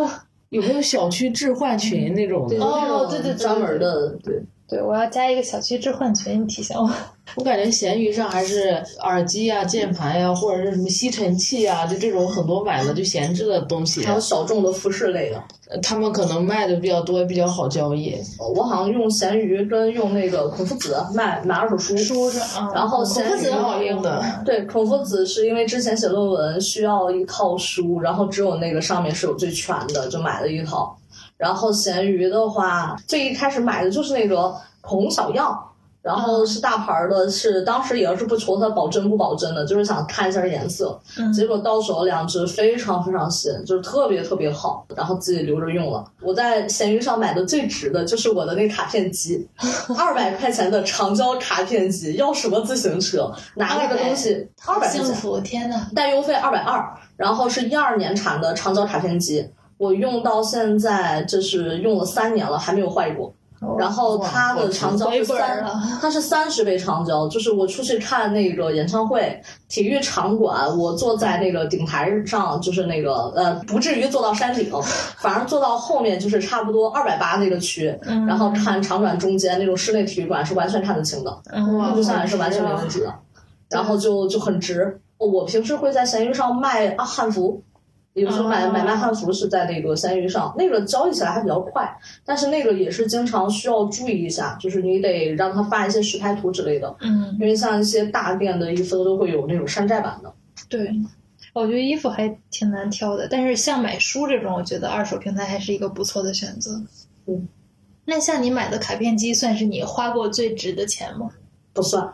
有没有小区置换群那种的？哦对对对专门的对。对，我要加一个小区置换群，你提醒我。我感觉闲鱼上还是耳机啊、键盘呀、或者是什么吸尘器啊，就这种很多买的就闲置的东西，还有小众的服饰类的，呃他们可能卖的比较多，比较好交易。我好像用闲鱼跟用那个孔夫子卖买二手书，书是啊，然后闲鱼夫子挺好用的。对，孔夫子是因为之前写论文需要一套书，然后只有那个上面是有最全的，就买了一套。然后闲鱼的话，最一开始买的就是那个孔小样，然后是大牌儿的，是当时也是不求它保真不保真的，就是想看一下颜色。嗯结果到手两只非常非常新，就是特别特别好，然后自己留着用了。我在闲鱼上买的最值的就是我的那卡片机，二百块钱的长焦卡片机，要什么自行车？拿那个东西二百块钱，幸福，天呐！带邮费二百二，然后是一二年产的长焦卡片机，我用到现在就是用了三年了，还没有坏过。然后它的长焦是三了，它是三十倍长焦，就是我出去看那个演唱会、体育场馆，我坐在那个顶台上，就是那个呃，不至于坐到山顶，反而坐到后面就是差不多二百八那个区，嗯然后看场馆中间那种室内体育馆是完全看得清的。嗯录像也是完全没问题的，然后就就很值。我平时会在闲鱼上卖啊汉服，有时候买哦买卖汉服是在那个闲鱼上，那个交易起来还比较快，但是那个也是经常需要注意一下，就是你得让他发一些实拍图之类的，嗯，因为像一些大店的衣服都会有那种山寨版的。对。我觉得衣服还挺难挑的，但是像买书这种，我觉得二手平台还是一个不错的选择。嗯，那像你买的卡片机，算是你花过最值的钱吗？不算，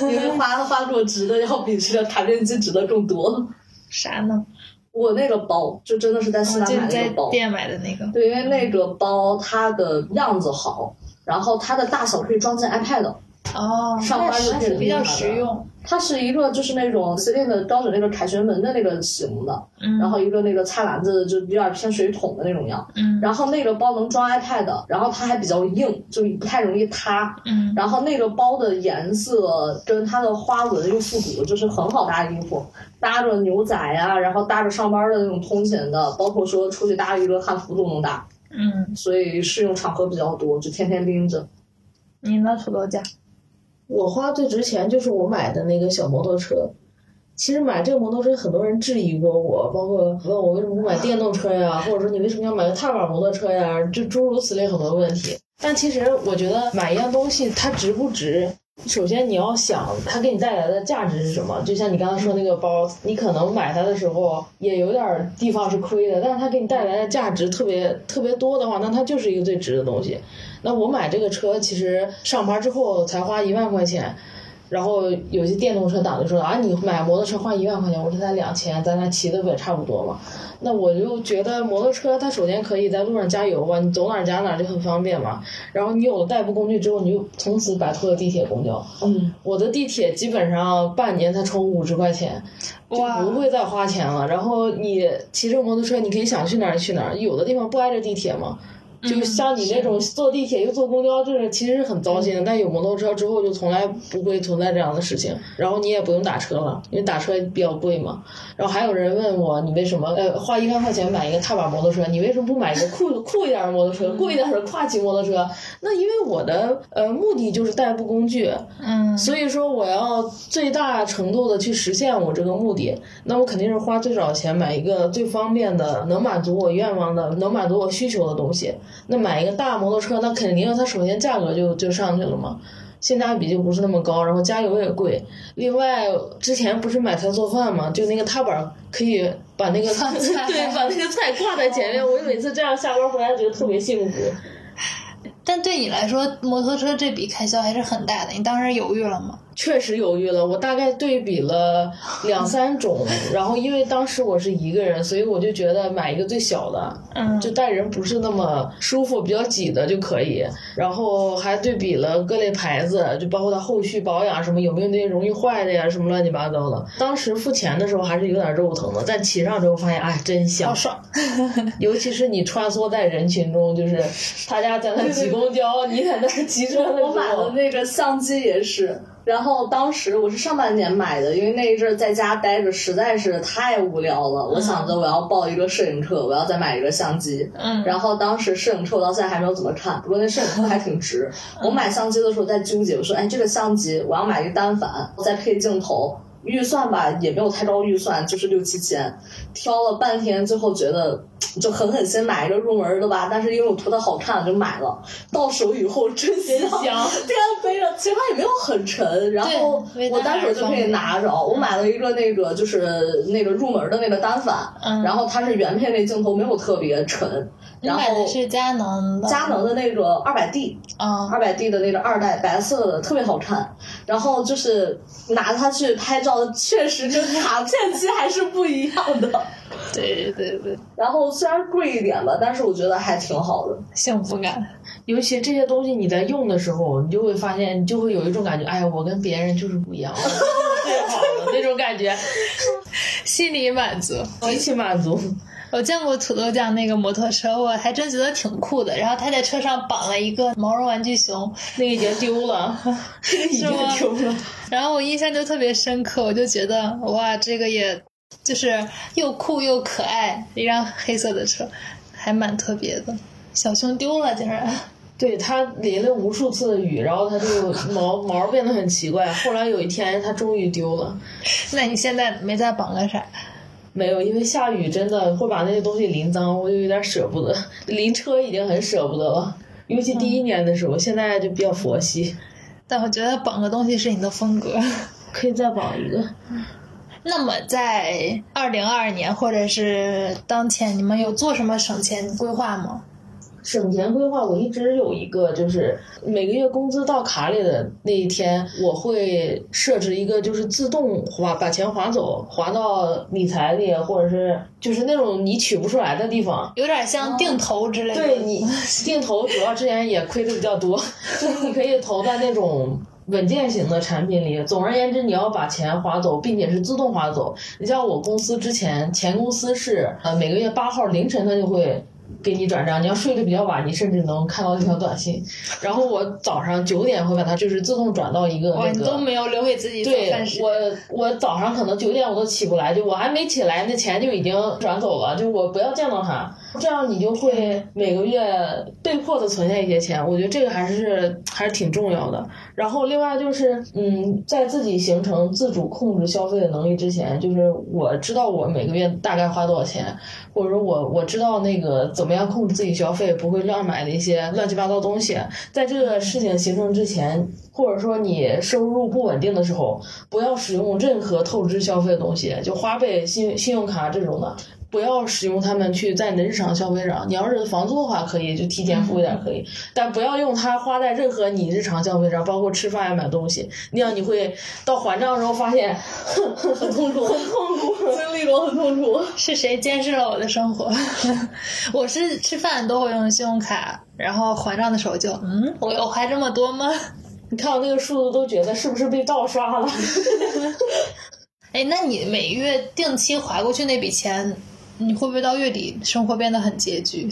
因为花花过值的要比这个卡片机值的更多。啥呢？我那个包就真的是在西单就你在买的那个包，店买的那个。对，因为那个包它的样子好，然后它的大小可以装进 iPad，哦，上班就可以比较实用。它是一个就是那种 Celine 的标准那个凯旋门的那个型的，嗯，然后一个那个菜篮子就有点偏水桶的那种样，嗯然后那个包能装 iPad，然后它还比较硬，就不太容易塌。嗯然后那个包的颜色跟它的花纹又复古，就是很好搭衣服，搭着牛仔呀、然后搭着上班的那种通勤的，包括说出去搭一个汉服都能搭，嗯，所以适用场合比较多，就天天拎着。你呢，土豆酱？我花最值钱就是我买的那个小摩托车。其实买这个摩托车，很多人质疑过我，包括问我为什么不买电动车呀，或者说你为什么要买个踏板摩托车呀，就诸如此类很多问题。但其实我觉得买一样东西它值不值，首先你要想它给你带来的价值是什么。就像你刚刚说那个包，你可能买它的时候也有点地方是亏的，但是它给你带来的价值特别特别多的话，那它就是一个最值的东西。那我买这个车，其实上牌之后才花一万块钱。然后有些电动车党就说啊，你买摩托车花一万块钱，我说才两千，咱俩骑的不也差不多嘛？那我就觉得摩托车它首先可以在路上加油吧，你走哪儿加哪儿就很方便嘛。然后你有了代步工具之后，你就从此摆脱了地铁、公交。嗯，我的地铁基本上半年才充五十块钱，就不会再花钱了。然后你骑着摩托车，你可以想去哪儿去哪儿，有的地方不挨着地铁嘛。就像你那种坐地铁又坐公交，这个其实是很糟心的。但有摩托车之后，就从来不会存在这样的事情。然后你也不用打车了，因为打车比较贵嘛。然后还有人问我，你为什么呃花一万块钱买一个踏板摩托车，你为什么不买一个酷酷一点的摩托车，贵一点的跨骑摩托车？那因为我的呃目的就是代步工具，嗯，所以说我要最大程度的去实现我这个目的，那我肯定是花最少钱买一个最方便的、能满足我愿望的、能满足我需求的东西。那买一个大摩托车，那肯定它首先价格就就上去了嘛，性价比就不是那么高，然后加油也贵。另外，之前不是买菜做饭嘛，就那个踏板可以把那个 对，把那个菜挂在前面。我每次这样下班回来觉得特别幸福。但对你来说，摩托车这笔开销还是很大的。你当时犹豫了吗？确实犹豫了，我大概对比了两三种，然后因为当时我是一个人，所以我就觉得买一个最小的，嗯就带人不是那么舒服、比较挤的就可以。然后还对比了各类牌子，就包括它后续保养什么有没有那些容易坏的呀，什么乱七八糟的。当时付钱的时候还是有点肉疼的，但骑上之后发现，哎，真香好，爽！尤其是你穿梭在人群中，就是大家在那 挤公交，你在那儿骑车的时候，我买的那个相机也是，然后当时我是上半年买的，因为那一阵儿在家待着实在是太无聊了，我想着我要报一个摄影课，我要再买一个相机。嗯然后当时摄影课我到现在还没有怎么看，不过那摄影课还挺值。我买相机的时候在纠结，我说哎这个相机我要买一个单反，再配镜头。预算吧也没有太高预算，就是六七千，挑了半天，最后觉得就狠狠心买一个入门的吧。但是因为我图它好看，就买了。到手以后真心，香天背着，其实它也没有很沉，然后我单手就可以拿着。我买了一个那个就是那个入门的那个单反，嗯然后它是原片那镜头没有特别沉，你然后买的是佳能的，佳能的那个二百 D，嗯，二百 D 的那个二代白色的特别好看，然后就是拿它去拍照，确实跟卡片机还是不一样的。对对对，然后虽然贵一点吧，但是我觉得还挺好的。幸福感。尤其这些东西你在用的时候，你就会发现，你就会有一种感觉，哎呀，我跟别人就是不一样，我就是最好的那种感觉，心理满足。极其满足。我见过土豆酱那个摩托车，我还真觉得挺酷的。然后他在车上绑了一个毛绒玩具熊，那个已经丢了，这个已经吗丢了。然后我印象就特别深刻，我就觉得哇，这个也就是又酷又可爱，一辆黑色的车，还蛮特别的。小熊丢了，竟然。对它淋了无数次的雨，然后它就毛毛变得很奇怪。后来有一天，它终于丢了。那你现在没再绑个啥？没有，因为下雨真的会把那些东西淋脏，我就有点舍不得。淋车已经很舍不得了，尤其第一年的时候，现在就比较佛系，但我觉得绑个东西是你的风格。可以再绑一个。那么在二零二二年或者是当前，你们有做什么省钱规划吗？省钱规划，我一直有一个，就是每个月工资到卡里的那一天，我会设置一个，就是自动划把钱划走，划到理财里，或者是就是那种你取不出来的地方。有点像定投之类的。对你 定投，主要之前也亏的比较多，就是你可以投在那种。稳健型的产品里，总而言之，你要把钱划走，并且是自动划走。你像我公司之前前公司是呃每个月八号凌晨它就会给你转账，你要睡得比较晚，你甚至能看到那条短信。然后我早上九点会把它就是自动转到一个哇，那个。你都没有留给自己对。我，我早上可能九点我都起不来，就我还没起来，那钱就已经转走了，就我不要见到它，这样你就会每个月被迫的存下一些钱，我觉得这个还是还是挺重要的。然后另外就是，嗯，在自己形成自主控制消费的能力之前，就是我知道我每个月大概花多少钱，或者说我我知道那个怎么样控制自己消费，不会乱买的一些乱七八糟东西。在这个事情形成之前，或者说你收入不稳定的时候，不要使用任何透支消费的东西，就花呗、信信用卡这种的。不要使用它们去在你的日常消费上。你要是房租的话，可以就提前付一点可以，但不要用它花在任何你日常消费上，包括吃饭呀、买东西。那样你会到还账的时候发现 很痛苦，很痛苦。经历过很痛苦。是谁监视了我的生活？我是吃饭都会用信用卡，然后还账的时候就嗯，我有花这么多吗？你看我那个数字都觉得是不是被盗刷了？哎，那你每月定期划过去那笔钱，你会不会到月底生活变得很拮据？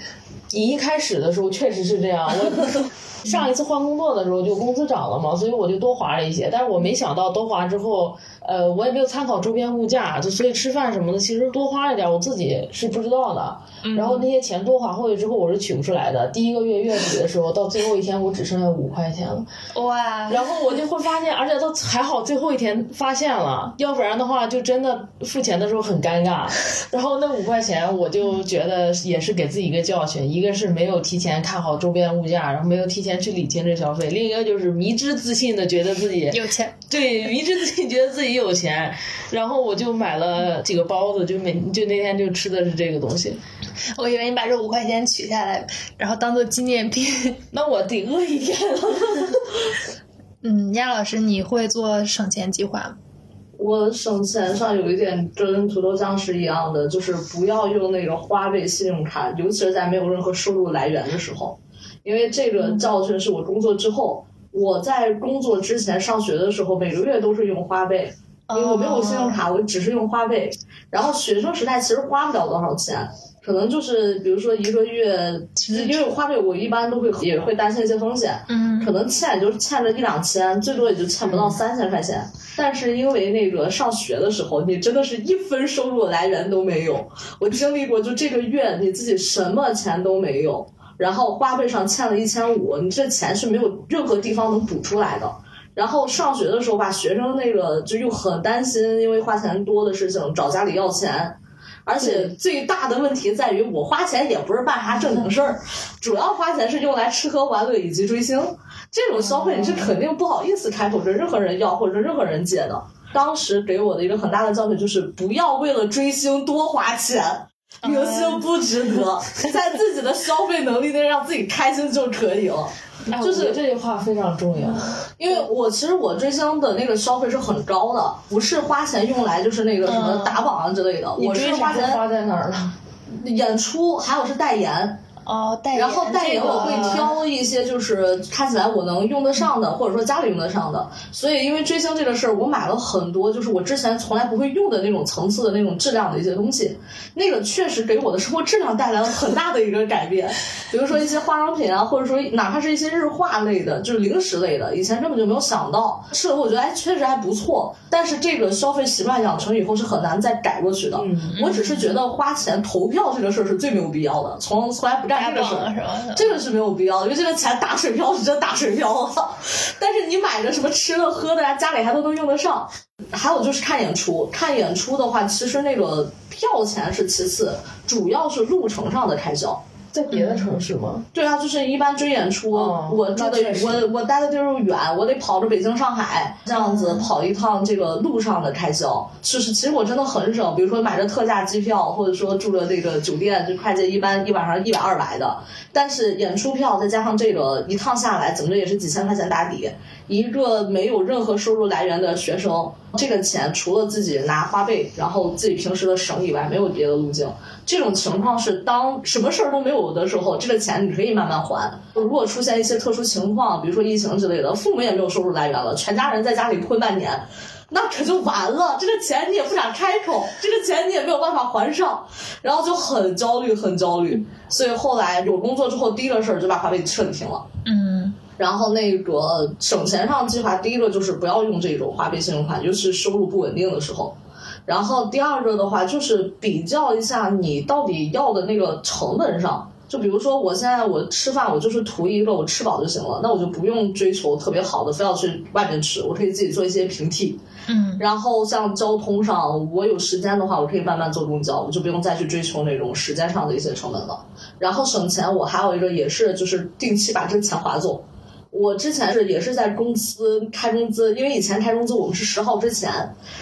你一开始的时候确实是这样，我 上一次换工作的时候就工资涨了嘛，所以我就多花了一些。但是我没想到多花之后，呃，我也没有参考周边物价，就所以吃饭什么的其实多花了点，我自己是不知道的。然后那些钱多还回去之后，我是取不出来的。第一个月月底的时候，到最后一天我只剩下五块钱了。哇，然后我就会发现，而且都还好，最后一天发现了，要不然的话就真的付钱的时候很尴尬。然后那五块钱，我就觉得也是给自己一个教训，一个是没有提前看好周边物价，然后没有提前去理清这消费；另一个就是迷之自信的觉得自己有钱。对迷之自信觉得自己有钱，然后我就买了几个包子，就每就那天就吃的是这个东西。我以为你把这五块钱取下来，然后当做纪念品。那我得饿一天了。嗯，亚老师，你会做省钱计划吗？我省钱上有一点跟土豆酱是一样的，就是不要用那个花呗信用卡，尤其是在没有任何收入来源的时候，因为这个教训是我工作之后，我在工作之前上学的时候，每个月都是用花呗，因为我没有信用卡，我只是用花呗。然后学生时代其实花不了多少钱，可能就是比如说一个月，其实因为花呗我一般都会也会担心一些风险，嗯可能欠也就是欠了一两千，最多也就欠不到三千块钱。但是因为那个上学的时候，你真的是一分收入来源都没有。我经历过，就这个月你自己什么钱都没有，然后花呗上欠了一千五，你这钱是没有任何地方能补出来的。然后上学的时候吧，学生那个就又很担心，因为花钱多的事情找家里要钱。而且最大的问题在于，我花钱也不是办啥正经事儿，主要花钱是用来吃喝玩乐以及追星。这种消费你是肯定不好意思开口跟任何人要或者任何人借的。当时给我的一个很大的教训就是，不要为了追星多花钱，明星不值得，在自己的消费能力内让自己开心就可以了。就是这句话非常重要，因为我其实我追星的那个消费是很高的，不是花钱用来就是那个什么打榜啊之类的，我是追花钱花在哪儿了？演出，还有是代言。哦，代言。然后代言我会挑一些就是看起来我能用得上的，或者说家里用得上的。所以因为追星这个事儿，我买了很多就是我之前从来不会用的那种层次的那种质量的一些东西。那个确实给我的生活质量带来了很大的一个改变。比如说一些化妆品啊，或者说哪怕是一些日化类的，就是零食类的，以前根本就没有想到。吃了我觉得哎确实还不错，但是这个消费习惯养成以后是很难再改过去的。我只是觉得花钱投票这个事儿是最没有必要的，从从来不干打这个。是吧？这个是没有必要的，因为这个钱打水漂是真打水漂了。但是你买个什么吃的喝的呀，家里还都能用得上。还有就是看演出，看演出的话，其实那个票钱是其次，主要是路程上的开销。在别的城市吗？对啊，就是一般追演出，哦我住的我我待的地儿又远，我得跑着北京、上海这样子跑一趟，这个路上的开销，就是其实我真的很省。比如说买着特价机票，或者说住的那个酒店，就快捷一般一晚上一百二百的，但是演出票再加上这个一趟下来，怎么着也是几千块钱打底。一个没有任何收入来源的学生，这个钱除了自己拿花呗，然后自己平时的省以外，没有别的路径。这种情况是当什么事儿都没有的时候，这个钱你可以慢慢还。如果出现一些特殊情况，比如说疫情之类的，父母也没有收入来源了，全家人在家里困半年。那可就完了，这个钱你也不敢开口，这个钱你也没有办法还上，然后就很焦虑，很焦虑。所以后来有工作之后，第一个事儿就把花呗彻底停了。嗯然后那个省钱上计划，第一个就是不要用这种花呗信用卡，尤其是收入不稳定的时候。然后第二个的话，就是比较一下你到底要的那个成本上。就比如说，我现在我吃饭，我就是图一个我吃饱就行了，那我就不用追求特别好的，非要去外面吃，我可以自己做一些平替。嗯然后像交通上，我有时间的话，我可以慢慢坐公交，我就不用再去追求那种时间上的一些成本了。然后省钱，我还有一个也是就是定期把这个钱划走。我之前是也是在公司开工资，因为以前开工资我们是十号之前，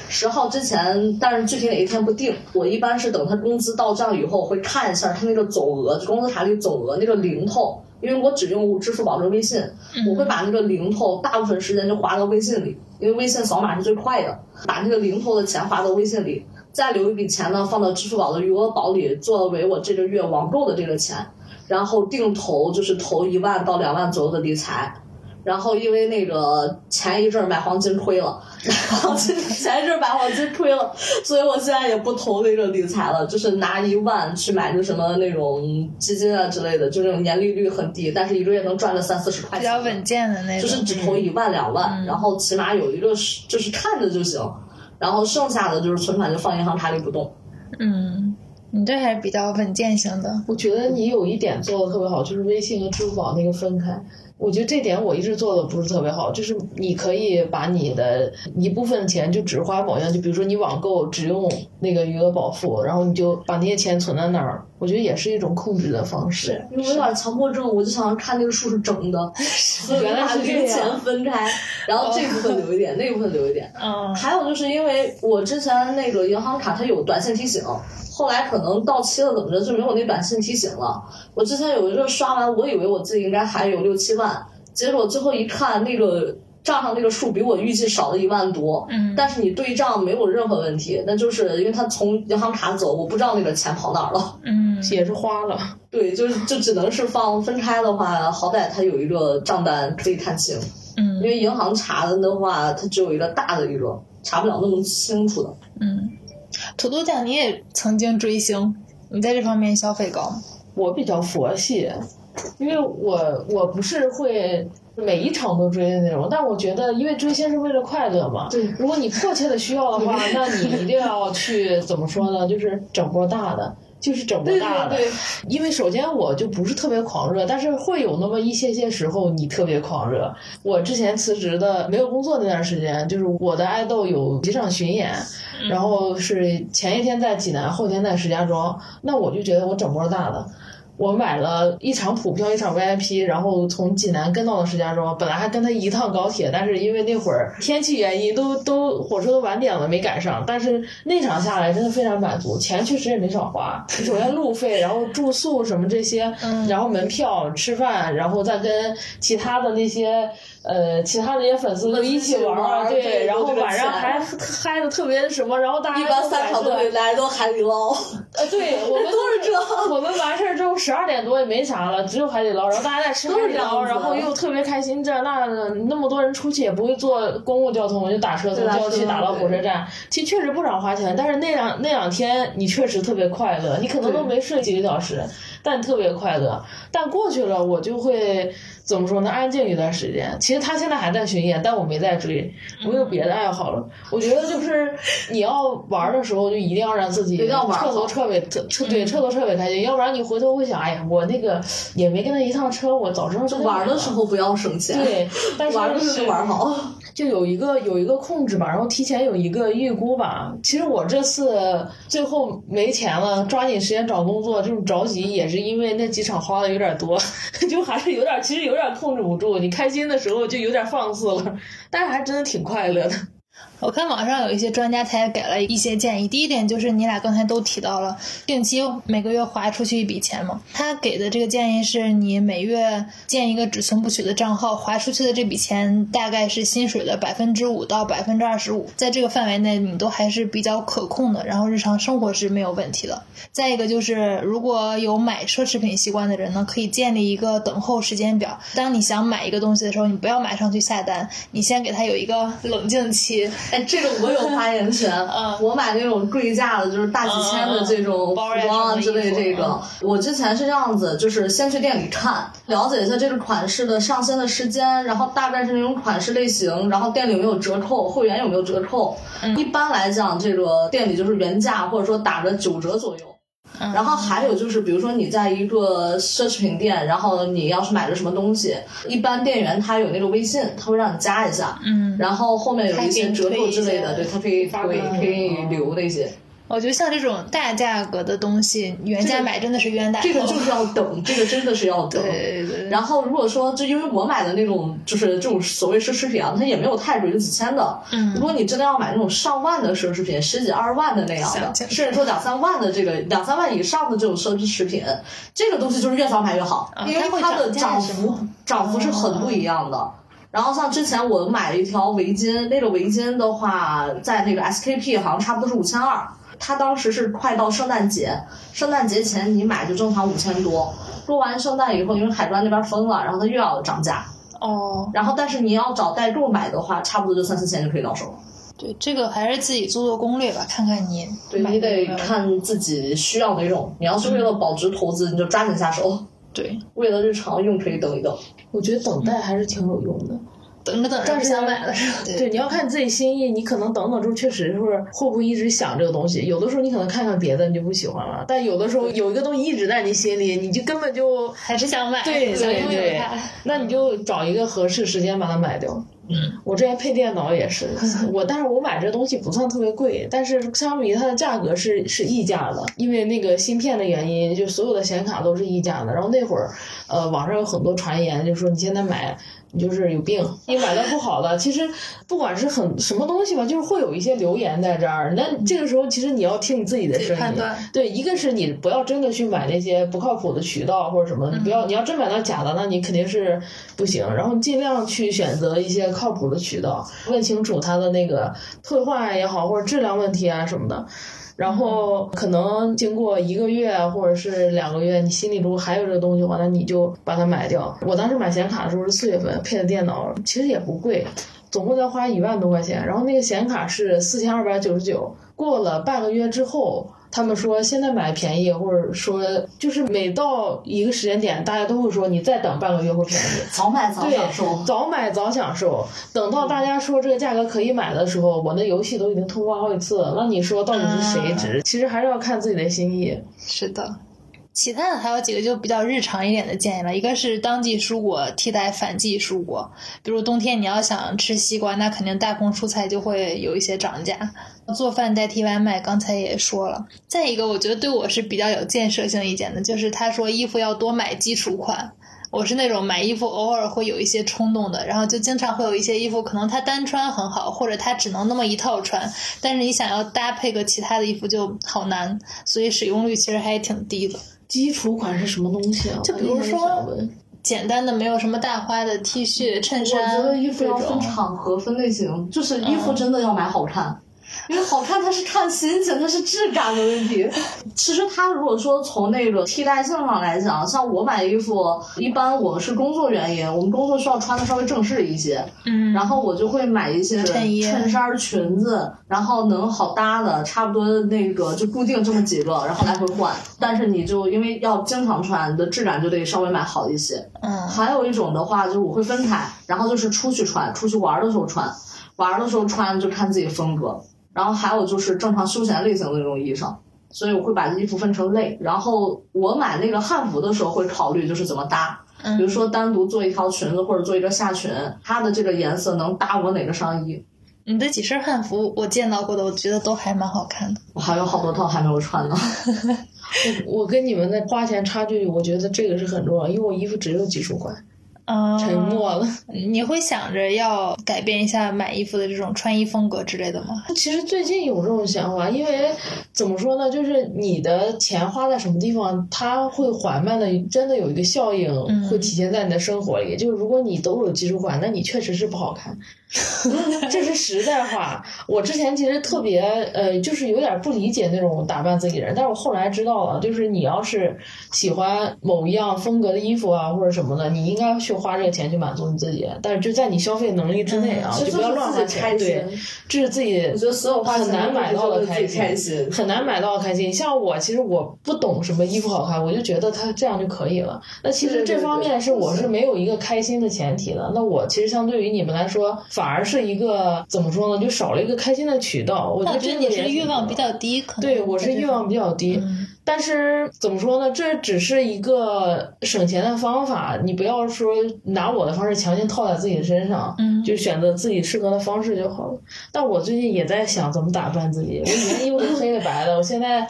十号之前，但是具体哪一天不定。我一般是等他工资到账以后，会看一下他那个总额，工资卡里总额那个零头，因为我只用支付宝跟微信，我会把那个零头大部分时间就划到微信里，因为微信扫码是最快的，把那个零头的钱划到微信里，再留一笔钱呢放到支付宝的余额宝里，作为我这个月网购的这个钱。然后定投就是投一万到两万左右的理财，然后因为那个前一阵儿买黄金亏了，前 前一阵儿买黄金亏了，所以我现在也不投那个理财了，就是拿一万去买个什么那种基金啊之类的，就那种年利率很低，但是一个月能赚个三四十块钱，比较稳健的那种。就是只投一万两万，然后起码有一个是就是看着就行，然后剩下的就是存款就放银行卡里不动。嗯，你这还是比较稳健型的。我觉得你有一点做的特别好，就是微信和支付宝那个分开。我觉得这点我一直做的不是特别好，就是你可以把你的一部分钱就只花某样，就比如说你网购只用那个余额宝付，然后你就把那些钱存在那儿。我觉得也是一种控制的方式。因为我有点强迫症，我就想看那个数是整的，所以原来把是这样零钱分开，然后这部分留一点，那部分留一点。嗯还有就是因为我之前那个银行卡它有短信提醒，后来可能到期了怎么着就没有那短信提醒了。我之前有一阵刷完，我以为我自己应该还有六七万，结果最后一看那个。账上那个数比我预计少了一万多，嗯但是你对账没有任何问题，那就是因为他从银行卡走，我不知道那个钱跑哪儿了。嗯，也是花了。对，就是就只能是放分开的话，好歹他有一个账单可以看清，嗯因为银行查的的话，它只有一个大的一个，查不了那么清楚的。嗯，土豆酱你也曾经追星，你在这方面消费高吗？我比较佛系，因为我我不是会每一场都追的那种，但我觉得，因为追星是为了快乐嘛。对如果你迫切的需要的话，那你一定要去怎么说呢？就是整波大的。就是整波大的，对对因为首先我就不是特别狂热，但是会有那么一些些时候你特别狂热。我之前辞职的没有工作那段时间，就是我的爱豆有几场巡演，然后是前一天在济南，后天在石家庄，那我就觉得我整波大的。我买了一场普票，一场 VIP，然后从济南跟到了石家庄。本来还跟他一趟高铁，但是因为那会儿天气原因，都都火车都晚点了，没赶上。但是那场下来真的非常满足，钱确实也没少花。首先路费，然后住宿什么这些，然后门票、吃饭，然后再跟其他的那些呃其他的那些粉丝就一起玩儿，玩对然后晚上还嗨的特别什么，然后大家一般都三场都得来都海底捞，呃，对 我们都是这。我们完事儿之后十二点多也没啥了，只有海底捞，然后大家在吃海底捞，然后又特别开心，这那的那么多人出去也不会坐公共交通，就打车从郊区打到火车站，其实确实不少花钱，但是那两那两天你确实特别快乐，你可能都没睡几个小时，但特别快乐。但过去了，我就会怎么说呢？安静一段时间。其实他现在还在巡演，但我没在追，我有别的爱好了。我觉得就是你要玩的时候，就一定要让自己彻头彻尾彻彻对彻头彻尾开心，要不然你回头会想，哎呀，我那个也没跟他一趟车，我早知道就玩的时候不要省钱，对，但是 玩的时候就玩好。就有一个有一个控制吧，然后提前有一个预估吧。其实我这次最后没钱了，抓紧时间找工作，这种着急也是因为那几场花的有点多，就还是有点，其实有点控制不住。你开心的时候就有点放肆了，但是还真的挺快乐的。我看网上有一些专家，他也给了一些建议。第一点就是你俩刚才都提到了，定期每个月划出去一笔钱嘛。他给的这个建议是你每月建一个只存不取的账号，划出去的这笔钱大概是薪水的百分之五到百分之二十五，在这个范围内你都还是比较可控的，然后日常生活是没有问题的。再一个就是，如果有买奢侈品习惯的人呢，可以建立一个等候时间表。当你想买一个东西的时候，你不要马上去下单，你先给它有一个冷静期。哎，这个我有发言权。嗯我买那种贵价的，就是大几千的这种服装啊之类这个，我之前是这样子，就是先去店里看，了解一下这个款式的上新的时间，然后大概是那种款式类型，然后店里有没有折扣，会员有没有折扣。嗯一般来讲，这个店里就是原价或者说打着九折左右。嗯。然后还有就是，比如说你在一个奢侈品店，然后你要是买了什么东西，一般店员他有那个微信，他会让你加一下，嗯，然后后面有一些折扣之类的，对他可以推发给你可以留那些。我觉得像这种大价格的东西，原价买真的是冤大头。这个就是要等，这个真的是要等。对对对。然后如果说，就因为我买的那种就是这种所谓奢侈品啊，它也没有太贵，就几千的。嗯如果你真的要买那种上万的奢侈品，十几二十万的那样的甚至说两三万的这个两三万以上的这种奢侈品，这个东西就是越早买越好，因为啊它的涨幅涨幅是很不一样的。然后像之前我买了一条围巾，那个围巾的话，在那个 SKP 好像差不多是五千二，它当时是快到圣诞节，圣诞节前你买就正常五千多，过完圣诞以后，因为海关那边封了，然后它又要涨价，哦，然后但是你要找代购买的话，差不多就三四千就可以到手了。对，这个还是自己做做攻略吧，看看你对你得看自己需要哪种，你要是为了保值投资，你就抓紧下手；对，为了日常用，可以等一等。我觉得等待还是挺有用的。等着等着不但是想买了是吧？对，你要看你自己心意，你可能等等之后确实是会不会一直想这个东西。有的时候你可能看看别的，你就不喜欢了；但有的时候有一个东西一直在你心里，你就根本就 还是想买，对想对对拥有它。，那你就找一个合适时间把它买掉。嗯，我之前配电脑也是，我但是我买这东西不算特别贵，但是相比它的价格是是溢价的，因为那个芯片的原因，就所有的显卡都是溢价的。然后那会儿，呃，网上有很多传言，就说你现在买。你就是有病，你买到不好的。其实不管是很什么东西吧，就是会有一些留言在这儿。那这个时候，其实你要听你自己的声音。对，一个是你不要真的去买那些不靠谱的渠道或者什么，你不要，你要真买到假的，那你肯定是不行。然后尽量去选择一些靠谱的渠道，问清楚它的那个退换也好，或者质量问题啊什么的。然后可能经过一个月或者是两个月，你心里如果还有这个东西的话，那你就把它买掉。我当时买显卡的时候是四月份配的电脑，其实也不贵，总共才花一万多块钱。然后那个显卡是四千二百九十九，过了半个月之后。他们说现在买便宜，或者说就是每到一个时间点，大家都会说你再等半个月会便宜。早买早享受，早买早享受。等到大家说这个价格可以买的时候，我那游戏都已经通关好几次了。那你说到底是谁值？其实还是要看自己的心意。是的。其他的还有几个就比较日常一点的建议了，一个是当季蔬果替代反季蔬果，比如冬天你要想吃西瓜，那肯定大棚蔬菜就会有一些涨价。做饭代替外卖，刚才也说了。再一个，我觉得对我是比较有建设性意见的，就是他说衣服要多买基础款。我是那种买衣服偶尔会有一些冲动的，然后就经常会有一些衣服，可能它单穿很好，或者它只能那么一套穿，但是你想要搭配个其他的衣服就好难，所以使用率其实还挺低的。基础款是什么东西啊？就比如说简单的没有什么大花的 T 恤、衬衫。我觉得衣服要分场合、分类型，就是衣服真的要买好看。因为好看，它是看心情，它是质感的问题。其实它如果说从那个替代性上来讲，像我买衣服，一般我是工作原因，我们工作需要穿的稍微正式一些，嗯，然后我就会买一些衬衫、裙子，然后能好搭的，差不多那个就固定这么几个，然后来回换。但是你就因为要经常穿，你的质感就得稍微买好一些。嗯，还有一种的话，就是我会分开，然后就是出去穿，出去玩的时候穿，玩的时候穿就看自己风格。然后还有就是正常休闲类型的那种衣裳，所以我会把衣服分成类。然后我买那个汉服的时候会考虑就是怎么搭，比如说单独做一条裙子或者做一个下裙，它的这个颜色能搭我哪个上衣。你的几身汉服我见到过的，我觉得都还蛮好看的。我还有好多套还没有穿呢。我 我跟你们的花钱差距，我觉得这个是很重要，因为我衣服只有基础款。沉默了。你会想着要改变一下买衣服的这种穿衣风格之类的吗？其实最近有这种想法，因为怎么说呢，就是你的钱花在什么地方，它会缓慢的，真的有一个效应会体现在你的生活里。就是如果你都有基础款，那你确实是不好看。这是实在话。我之前其实特别呃，就是有点不理解那种打扮自己人，但是我后来知道了，就是你要是喜欢某一样风格的衣服啊或者什么的，你应该去花这个钱去满足你自己，但是就在你消费能力之内啊，就不要乱花钱。对，这是自己我觉得所有花很难买到的开心，很难买到的开心。像我其实我不懂什么衣服好看，我就觉得它这样就可以了。那其实这方面是我是没有一个开心的前提的。那我其实相对于你们来说。反而是一个怎么说呢？就少了一个开心的渠道。我觉得你是欲望比较低，可能对我是欲望比较低。但是怎么说呢？这只是一个省钱的方法。你不要说拿我的方式强行套在自己身上，嗯就选择自己适合的方式就好了。但我最近也在想怎么打扮自己。我以前衣服是黑的白的，我现在。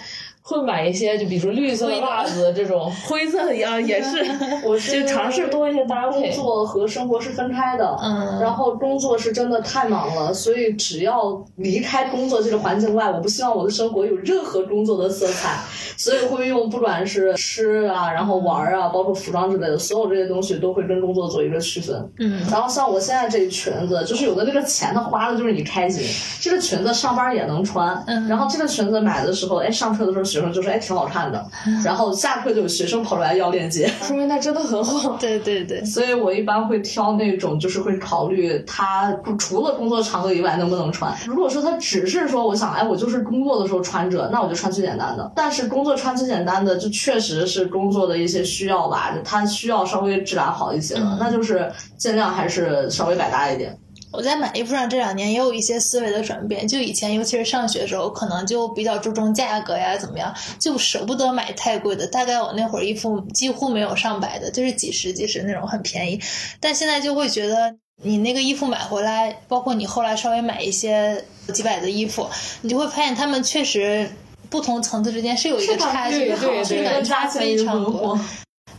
会买一些，就比如说绿色的袜子这种，灰色的啊也是，我是就尝试多一些搭配。工作和生活是分开的，嗯，然后工作是真的太忙了，所以只要离开工作这个环境外，我不希望我的生活有任何工作的色彩，所以会用不管是吃啊，然后玩啊，包括服装之类的，所有这些东西都会跟工作做一个区分。嗯，然后像我现在这裙子，就是有的那个钱它花的就是你开心，这个裙子上班也能穿，嗯，然后这个裙子买的时候，哎，上车的时候。学生就说哎挺好看的，然后下课就有学生跑出来要链接，说明他真的很好。对对对，所以我一般会挑那种就是会考虑他除了工作场合以外能不能穿。如果说他只是说我想哎我就是工作的时候穿着，那我就穿最简单的。但是工作穿最简单的就确实是工作的一些需要吧，他需要稍微质量好一些的，那就是尽量还是稍微百搭一点。我在买衣服上这两年也有一些思维的转变，就以前尤其是上学的时候，可能就比较注重价格呀，怎么样，就舍不得买太贵的。大概我那会儿衣服几乎没有上百的，就是几十几十那种很便宜。但现在就会觉得。你那个衣服买回来，包括你后来稍微买一些几百的衣服，你就会发现他们确实不同层次之间是有一个差距的，对对对质感差非常。多。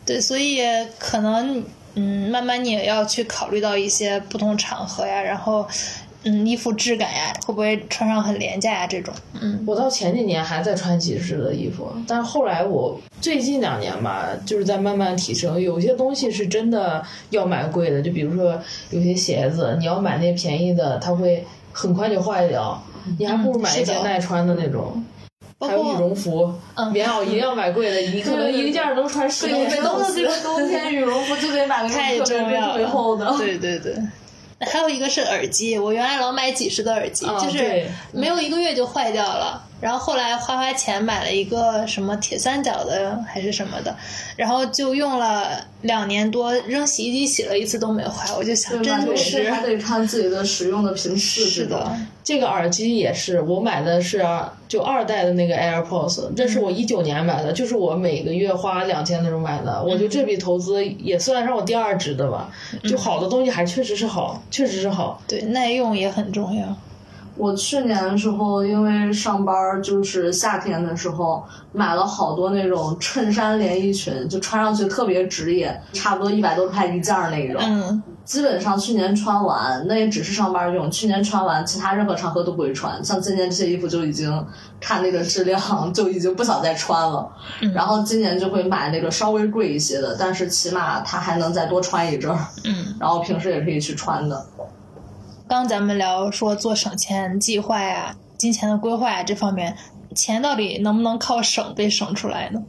对，所以可能嗯，慢慢你也要去考虑到一些不同场合呀，然后嗯，衣服质感呀，会不会穿上很廉价呀这种。嗯，我到前几年还在穿几十的衣服，但是后来我最近两年吧，就是在慢慢提升。有些东西是真的要买贵的，就比如说有些鞋子，你要买那便宜的，它会很快就坏掉，你还不如买一件耐穿的那种。包括还有羽绒服、嗯棉袄一定要买贵的，一个能一个件儿能穿十对，多北东的这个冬天羽绒服 就得买个特别特别重要了，厚的。对对对。还有一个是耳机，我原来老买几十的耳机，啊就是没有一个月就坏掉了。然后后来花花钱买了一个什么铁三角的还是什么的，然后就用了两年多，扔洗衣机洗了一次都没坏。我就想，真的是还得看自己的使用的频次。是的，这个耳机也是，我买的是就二代的那个 AirPods，这是我一九年买的，就是我每个月花两千那种买的。我觉得这笔投资也算上我第二值的吧。就好的东西还确实是好，确实是好。对耐用也很重要。我去年的时候，因为上班儿就是夏天的时候，买了好多那种衬衫连衣裙，就穿上去特别职业，差不多一百多块一件儿那种。嗯，基本上去年穿完，那也只是上班用。去年穿完，其他任何场合都不会穿。像今年这些衣服就已经看那个质量，就已经不想再穿了。然后今年就会买那个稍微贵一些的，但是起码它还能再多穿一阵儿。嗯，然后平时也可以去穿的。刚咱们聊说做省钱计划呀、金钱的规划呀这方面，钱到底能不能靠省被省出来呢？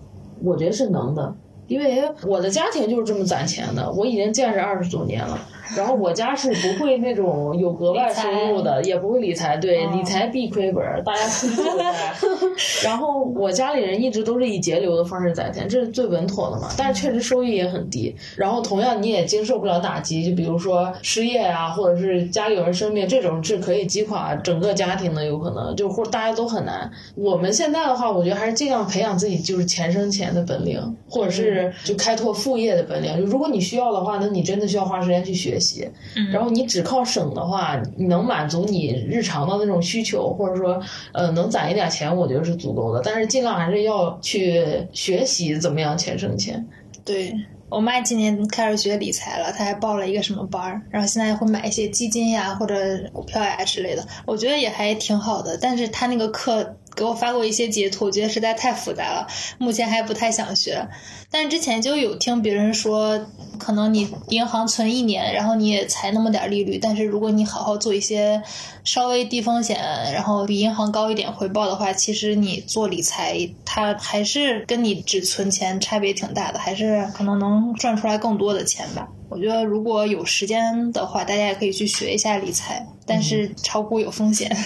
我觉得是能的，因为我的家庭就是这么攒钱的，我已经见识二十多年了。然后我家是不会那种有额外收入的，也不会理财，对，理财必亏本儿，大家自己走开。然后我家里人一直都是以节流的方式攒钱，这是最稳妥的嘛。但是确实收益也很低。然后同样你也经受不了打击，就比如说失业啊，或者是家里有人生病，这种是可以击垮整个家庭的，有可能就或大家都很难。我们现在的话，我觉得还是尽量培养自己就是钱生钱的本领，或者是就开拓副业的本领。就如果你需要的话，那你真的需要花时间去学习。然后你只靠省的话，你能满足你日常的那种需求，或者说呃能攒一点钱，我觉得是足够的。但是尽量还是要去学习怎么样钱生钱。对我妈今年开始学理财了，她还报了一个什么班儿，然后现在会买一些基金呀或者股票呀之类的，我觉得也还挺好的。但是她那个课给我发过一些截图，我觉得实在太复杂了，目前还不太想学。但是之前就有听别人说，可能你银行存一年，然后你也才那么点利率，但是如果你好好做一些稍微低风险，然后比银行高一点回报的话，其实你做理财，它还是跟你只存钱差别挺大的，还是可能能赚出来更多的钱吧。我觉得如果有时间的话，大家也可以去学一下理财，但是炒股有风险。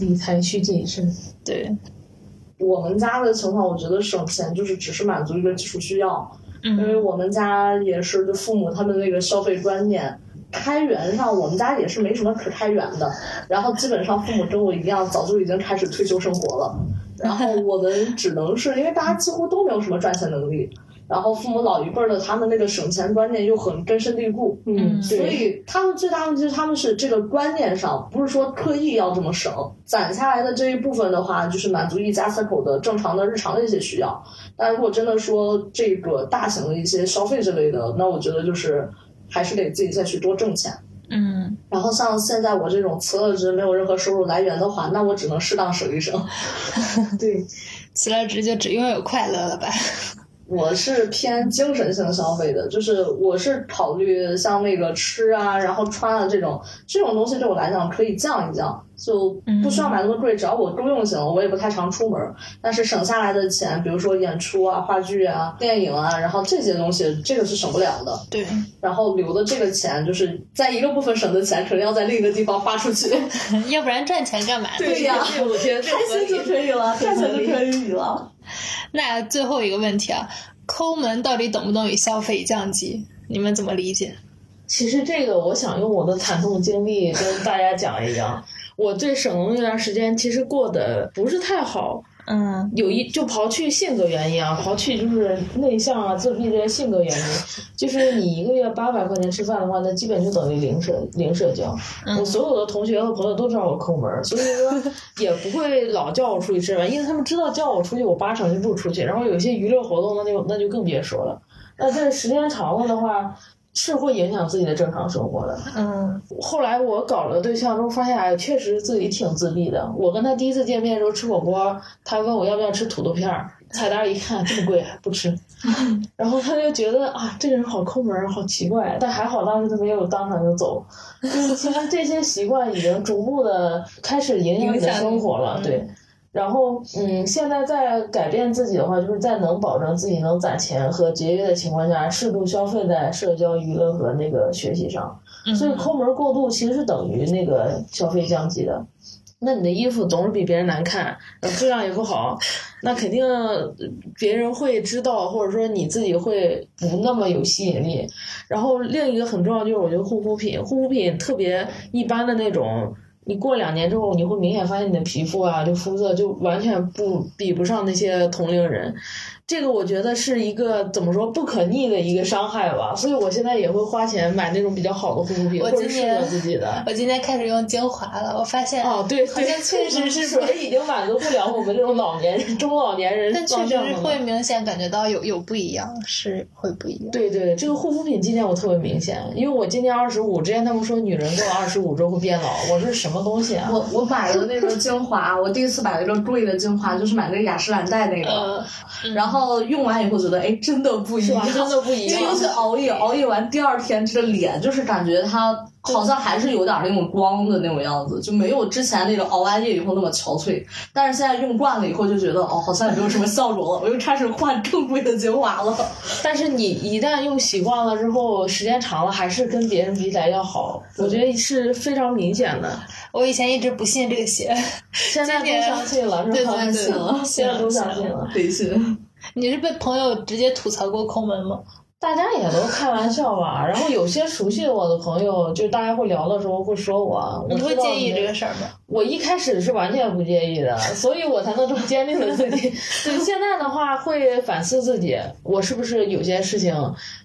理财需谨慎。对，我们家的情况，我觉得省钱就是只是满足一个基础需要，因为嗯我们家也是就父母他们那个消费观念。开源上，我们家也是没什么可开源的。然后基本上父母跟我一样，早就已经开始退休生活了。然后我们只能是因为大家几乎都没有什么赚钱能力，然后父母老一辈儿的他们那个省钱观念又很根深蒂固，嗯，所以他们最大问题是他们是这个观念上，不是说刻意要这么省，攒下来的这一部分的话，就是满足一家三口的正常的日常的一些需要。但如果真的说这个大型的一些消费之类的，那我觉得就是还是得自己再去多挣钱。嗯，然后像现在我这种辞了职没有任何收入来源的话，那我只能适当省一省。对，辞了职就只拥有快乐了吧？我是偏精神性消费的，就是我是考虑像那个吃啊，然后穿啊这种这种东西对我来讲可以降一降，就不需要买那么贵，只要我够用就行了。我也不太常出门，但是省下来的钱，比如说演出啊、话剧啊、电影啊，然后这些东西，这个是省不了的。对，然后留的这个钱，就是在一个部分省的钱，可能要在另一个地方花出去。要不然赚钱干嘛？对呀 这个我觉得这开心就可以了，赚钱就可以了。那最后一个问题啊，抠门到底等不等于消费降级？你们怎么理解？其实这个，我想用我的惨痛经历跟大家讲一讲。我对省的那段时间，其实过得不是太好。嗯有一就刨去性格原因啊，刨去就是内向啊、自闭这些性格原因，就是你一个月八百块钱吃饭的话，那基本就等于零社零社交。我所有的同学和朋友都知道我抠门儿，所以说 也不会老叫我出去吃饭，因为他们知道叫我出去，我八成就不出去。然后有些娱乐活动，那就那就更别说了。那这时间长了的话，是会影响自己的正常生活的。嗯后来我搞了对象之后，发现哎，确实自己挺自闭的。我跟他第一次见面的时候吃火锅，他问我要不要吃土豆片儿，菜单一看这么贵不吃，然后他就觉得啊这个人好抠门儿，好奇怪。但还好当时他没有当场就走，就是其实这些习惯已经逐步的开始影响你的生活了，对。然后，嗯，现在在改变自己的话，就是在能保证自己能攒钱和节约的情况下，适度消费在社交、娱乐和那个学习上。所以抠门过度其实是等于那个消费降级的。那你的衣服总是比别人难看，然后质量也不好，那肯定呃别人会知道，或者说你自己会不那么有吸引力。然后另一个很重要就是，我觉得护肤品，护肤品特别一般的那种，你过两年之后，你会明显发现你的皮肤啊，就肤色就完全不比不上那些同龄人。这个我觉得是一个怎么说不可逆的一个伤害吧，所以我现在也会花钱买那种比较好的护肤品，我或者适合今年自己的。我今天开始用精华了，我发现哦，对对，好像确实是水已经满足不了我们这种老年人、中老年人但确实是会明显感觉到有有不一样，是会不一样。对对，这个护肤品今年我特别明显，因为我今年二十五，之前他们说女人过了二十五之后会变老，我是什么东西啊？我我买的那个精华，我第一次买了一个贵的精华，就是买那个雅诗兰黛那个，呃，然后用完以后觉得，哎，真的不一样？真的不一样。尤其熬夜，熬夜完第二天这个脸就是感觉它好像还是有点那种光的那种样子，就没有之前那个熬完夜以后那么憔悴。但是现在用惯了以后就觉得，哦，好像也没有什么效果了，我又开始换更贵的精华了。但是你一旦用习惯了之后，时间长了还是跟别人比起来要好，我觉得是非常明显的。我以前一直不信这个邪，现在都相信了，是吧？对对对信了现在都相信了。得信。你是被朋友直接吐槽过抠门吗？大家也都开玩笑吧，然后有些熟悉我的朋友，就大家会聊的时候会说我，我你会介意这个事儿吗？我一开始是完全不介意的，所以我才能这么坚定的自己。对，现在的话会反思自己，我是不是有些事情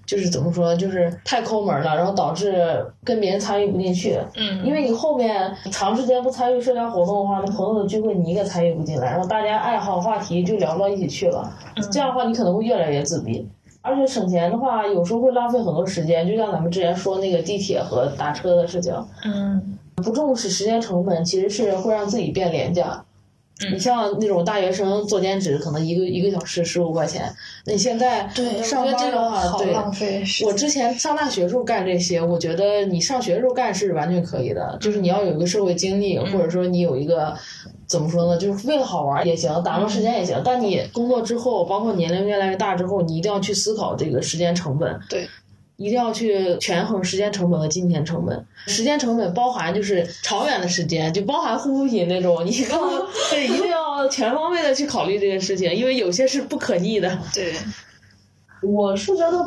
就是怎么说，就是太抠门了，然后导致跟别人参与不进去。嗯因为你后面长时间不参与社交活动的话，那朋友的聚会你一个参与不进来，然后大家爱好话题就聊不到一起去了。这样的话，你可能会越来越自闭。而且省钱的话，有时候会浪费很多时间，就像咱们之前说那个地铁和打车的事情。嗯不重视时间成本，其实是会让自己变廉价。你像那种大学生做兼职，可能一个一个小时十五块钱。那你现在对，上班的话，对。我之前上大学时候干这些，我觉得你上学的时候干是完全可以的，就是你要有一个社会经历，或者说你有一个怎么说呢，就是为了好玩也行，打发时间也行。但你工作之后，包括年龄越来越大之后，你一定要去思考这个时间成本。对。一定要去权衡时间成本和金钱成本。时间成本包含就是长远的时间，就包含护肤品那种，你刚 对一定要全方位的去考虑这个事情，因为有些是不可逆的。对，我是觉得，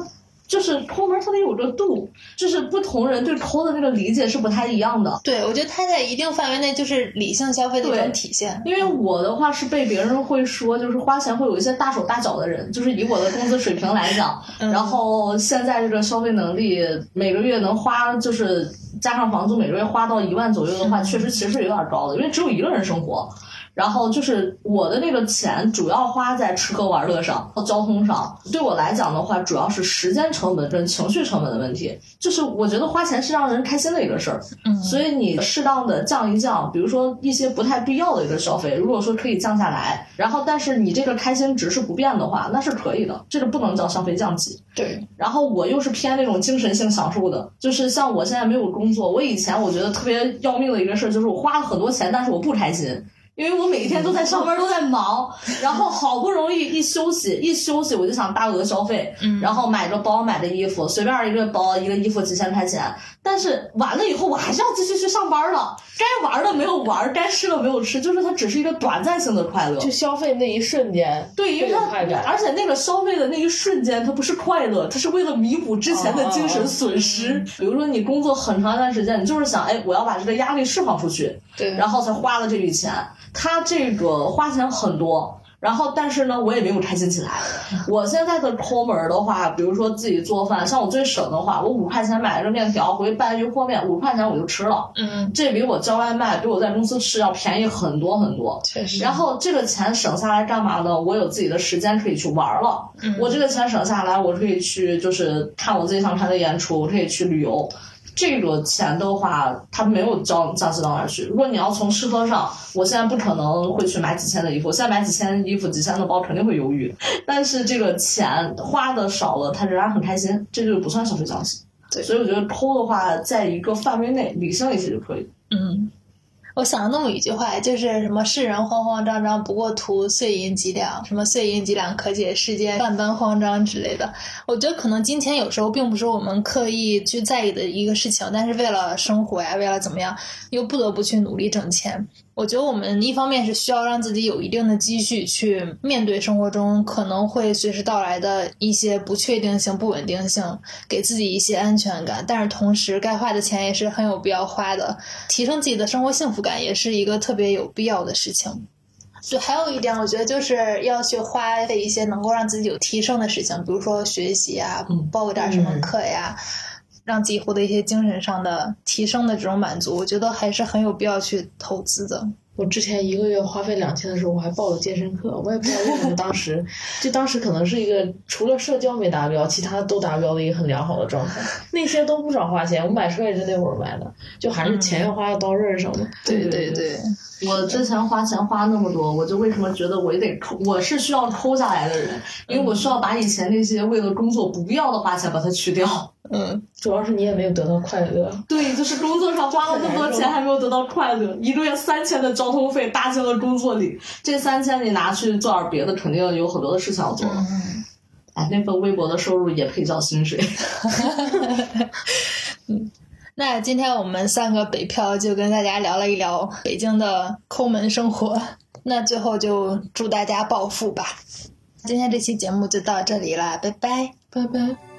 就是抠门儿它得有个度，就是不同人对抠的那个理解是不太一样的。对，我觉得它在一定范围内就是理性消费的一种体现。因为我的话是被别人会说，就是花钱会有一些大手大脚的人，就是以我的工资水平来讲，然后现在这个消费能力，每个月能花就是加上房租，每个月花到一万左右的话，确实其实是有点高的，因为只有一个人生活。然后就是我的那个钱主要花在吃喝玩乐上和交通上，对我来讲的话，主要是时间成本跟情绪成本的问题。就是我觉得花钱是让人开心的一个事儿，嗯所以你适当的降一降，比如说一些不太必要的一个消费，如果说可以降下来，然后但是你这个开心值是不变的话，那是可以的，这个不能叫消费降级。对，然后我又是偏那种精神性享受的，就是像我现在没有工作，我以前我觉得特别要命的一个事儿就是我花了很多钱，但是我不开心。因为我每一天都在上班，都在忙，然后好不容易一休息，一休息我就想大额消费，然后买个包，买个衣服，随便一个包一个衣服几千块钱，但是完了以后我还是要继续去上班了，该玩的没有玩，该吃的没有吃，就是它只是一个短暂性的快乐，就消费那一瞬间，对，因为它而且那个消费的那一瞬间，它不是快乐，它是为了弥补之前的精神损失。比如说你工作很长一段时间，你就是想，哎，我要把这个压力释放出去，对。然后才花了这笔钱。他这个花钱很多，然后，但是呢，我也没有开心起来。我现在的抠门儿的话，比如说自己做饭，像我最省的话，我五块钱买了个面条，回去拌一句和面，五块钱我就吃了。嗯，这比我叫外卖，比我在公司吃要便宜很多很多。确实。然后这个钱省下来干嘛呢？我有自己的时间可以去玩了。嗯我这个钱省下来，我可以去就是看我自己想看的演出，我可以去旅游。这个钱的话，它没有降降息到哪儿去。如果你要从吃喝上，我现在不可能会去买几千的衣服，我现在买几千衣服、几千的包肯定会犹豫。但是这个钱花的少了，他仍然很开心，这就不算消费降息。对所以我觉得抠的话，在一个范围内，理性一些就可以。嗯，我想了那么一句话，就是什么“世人慌慌张张，不过图碎银几两”，什么“碎银几两，可解世间万般慌张”之类的。我觉得可能金钱有时候并不是我们刻意去在意的一个事情，但是为了生活呀，为了怎么样，又不得不去努力挣钱。我觉得我们一方面是需要让自己有一定的积蓄，去面对生活中可能会随时到来的一些不确定性、不稳定性，给自己一些安全感。但是同时，该花的钱也是很有必要花的，提升自己的生活幸福感也是一个特别有必要的事情。对还有一点，我觉得就是要去花费一些能够让自己有提升的事情，比如说学习啊，报个点什么课呀。让自己获得一些精神上的提升的这种满足，我觉得还是很有必要去投资的。我之前一个月花费两千的时候，我还报了健身课，我也不知道为什么当时，就当时可能是一个除了社交没达标，其他都达标的一个很良好的状态。那些都不少花钱，我买车也是那会儿买的，就还是钱要花到刀刃上的。对对对，我之前花钱花那么多，我就为什么觉得我也得抠？我是需要抠下来的人，因为我需要把以前那些为了工作不必要的花钱把它去掉。嗯，主要是你也没有得到快乐。对，就是工作上花了那么多钱，还没有得到快乐。一个月三千的交通费搭进了工作里，这三千你拿去做点别的，肯定有很多的事情要做。嗯，哎，那份微薄的收入也配叫薪水。嗯，那今天我们三个北漂就跟大家聊了一聊北京的抠门生活。那最后就祝大家暴富吧！今天这期节目就到这里啦，拜拜，拜拜。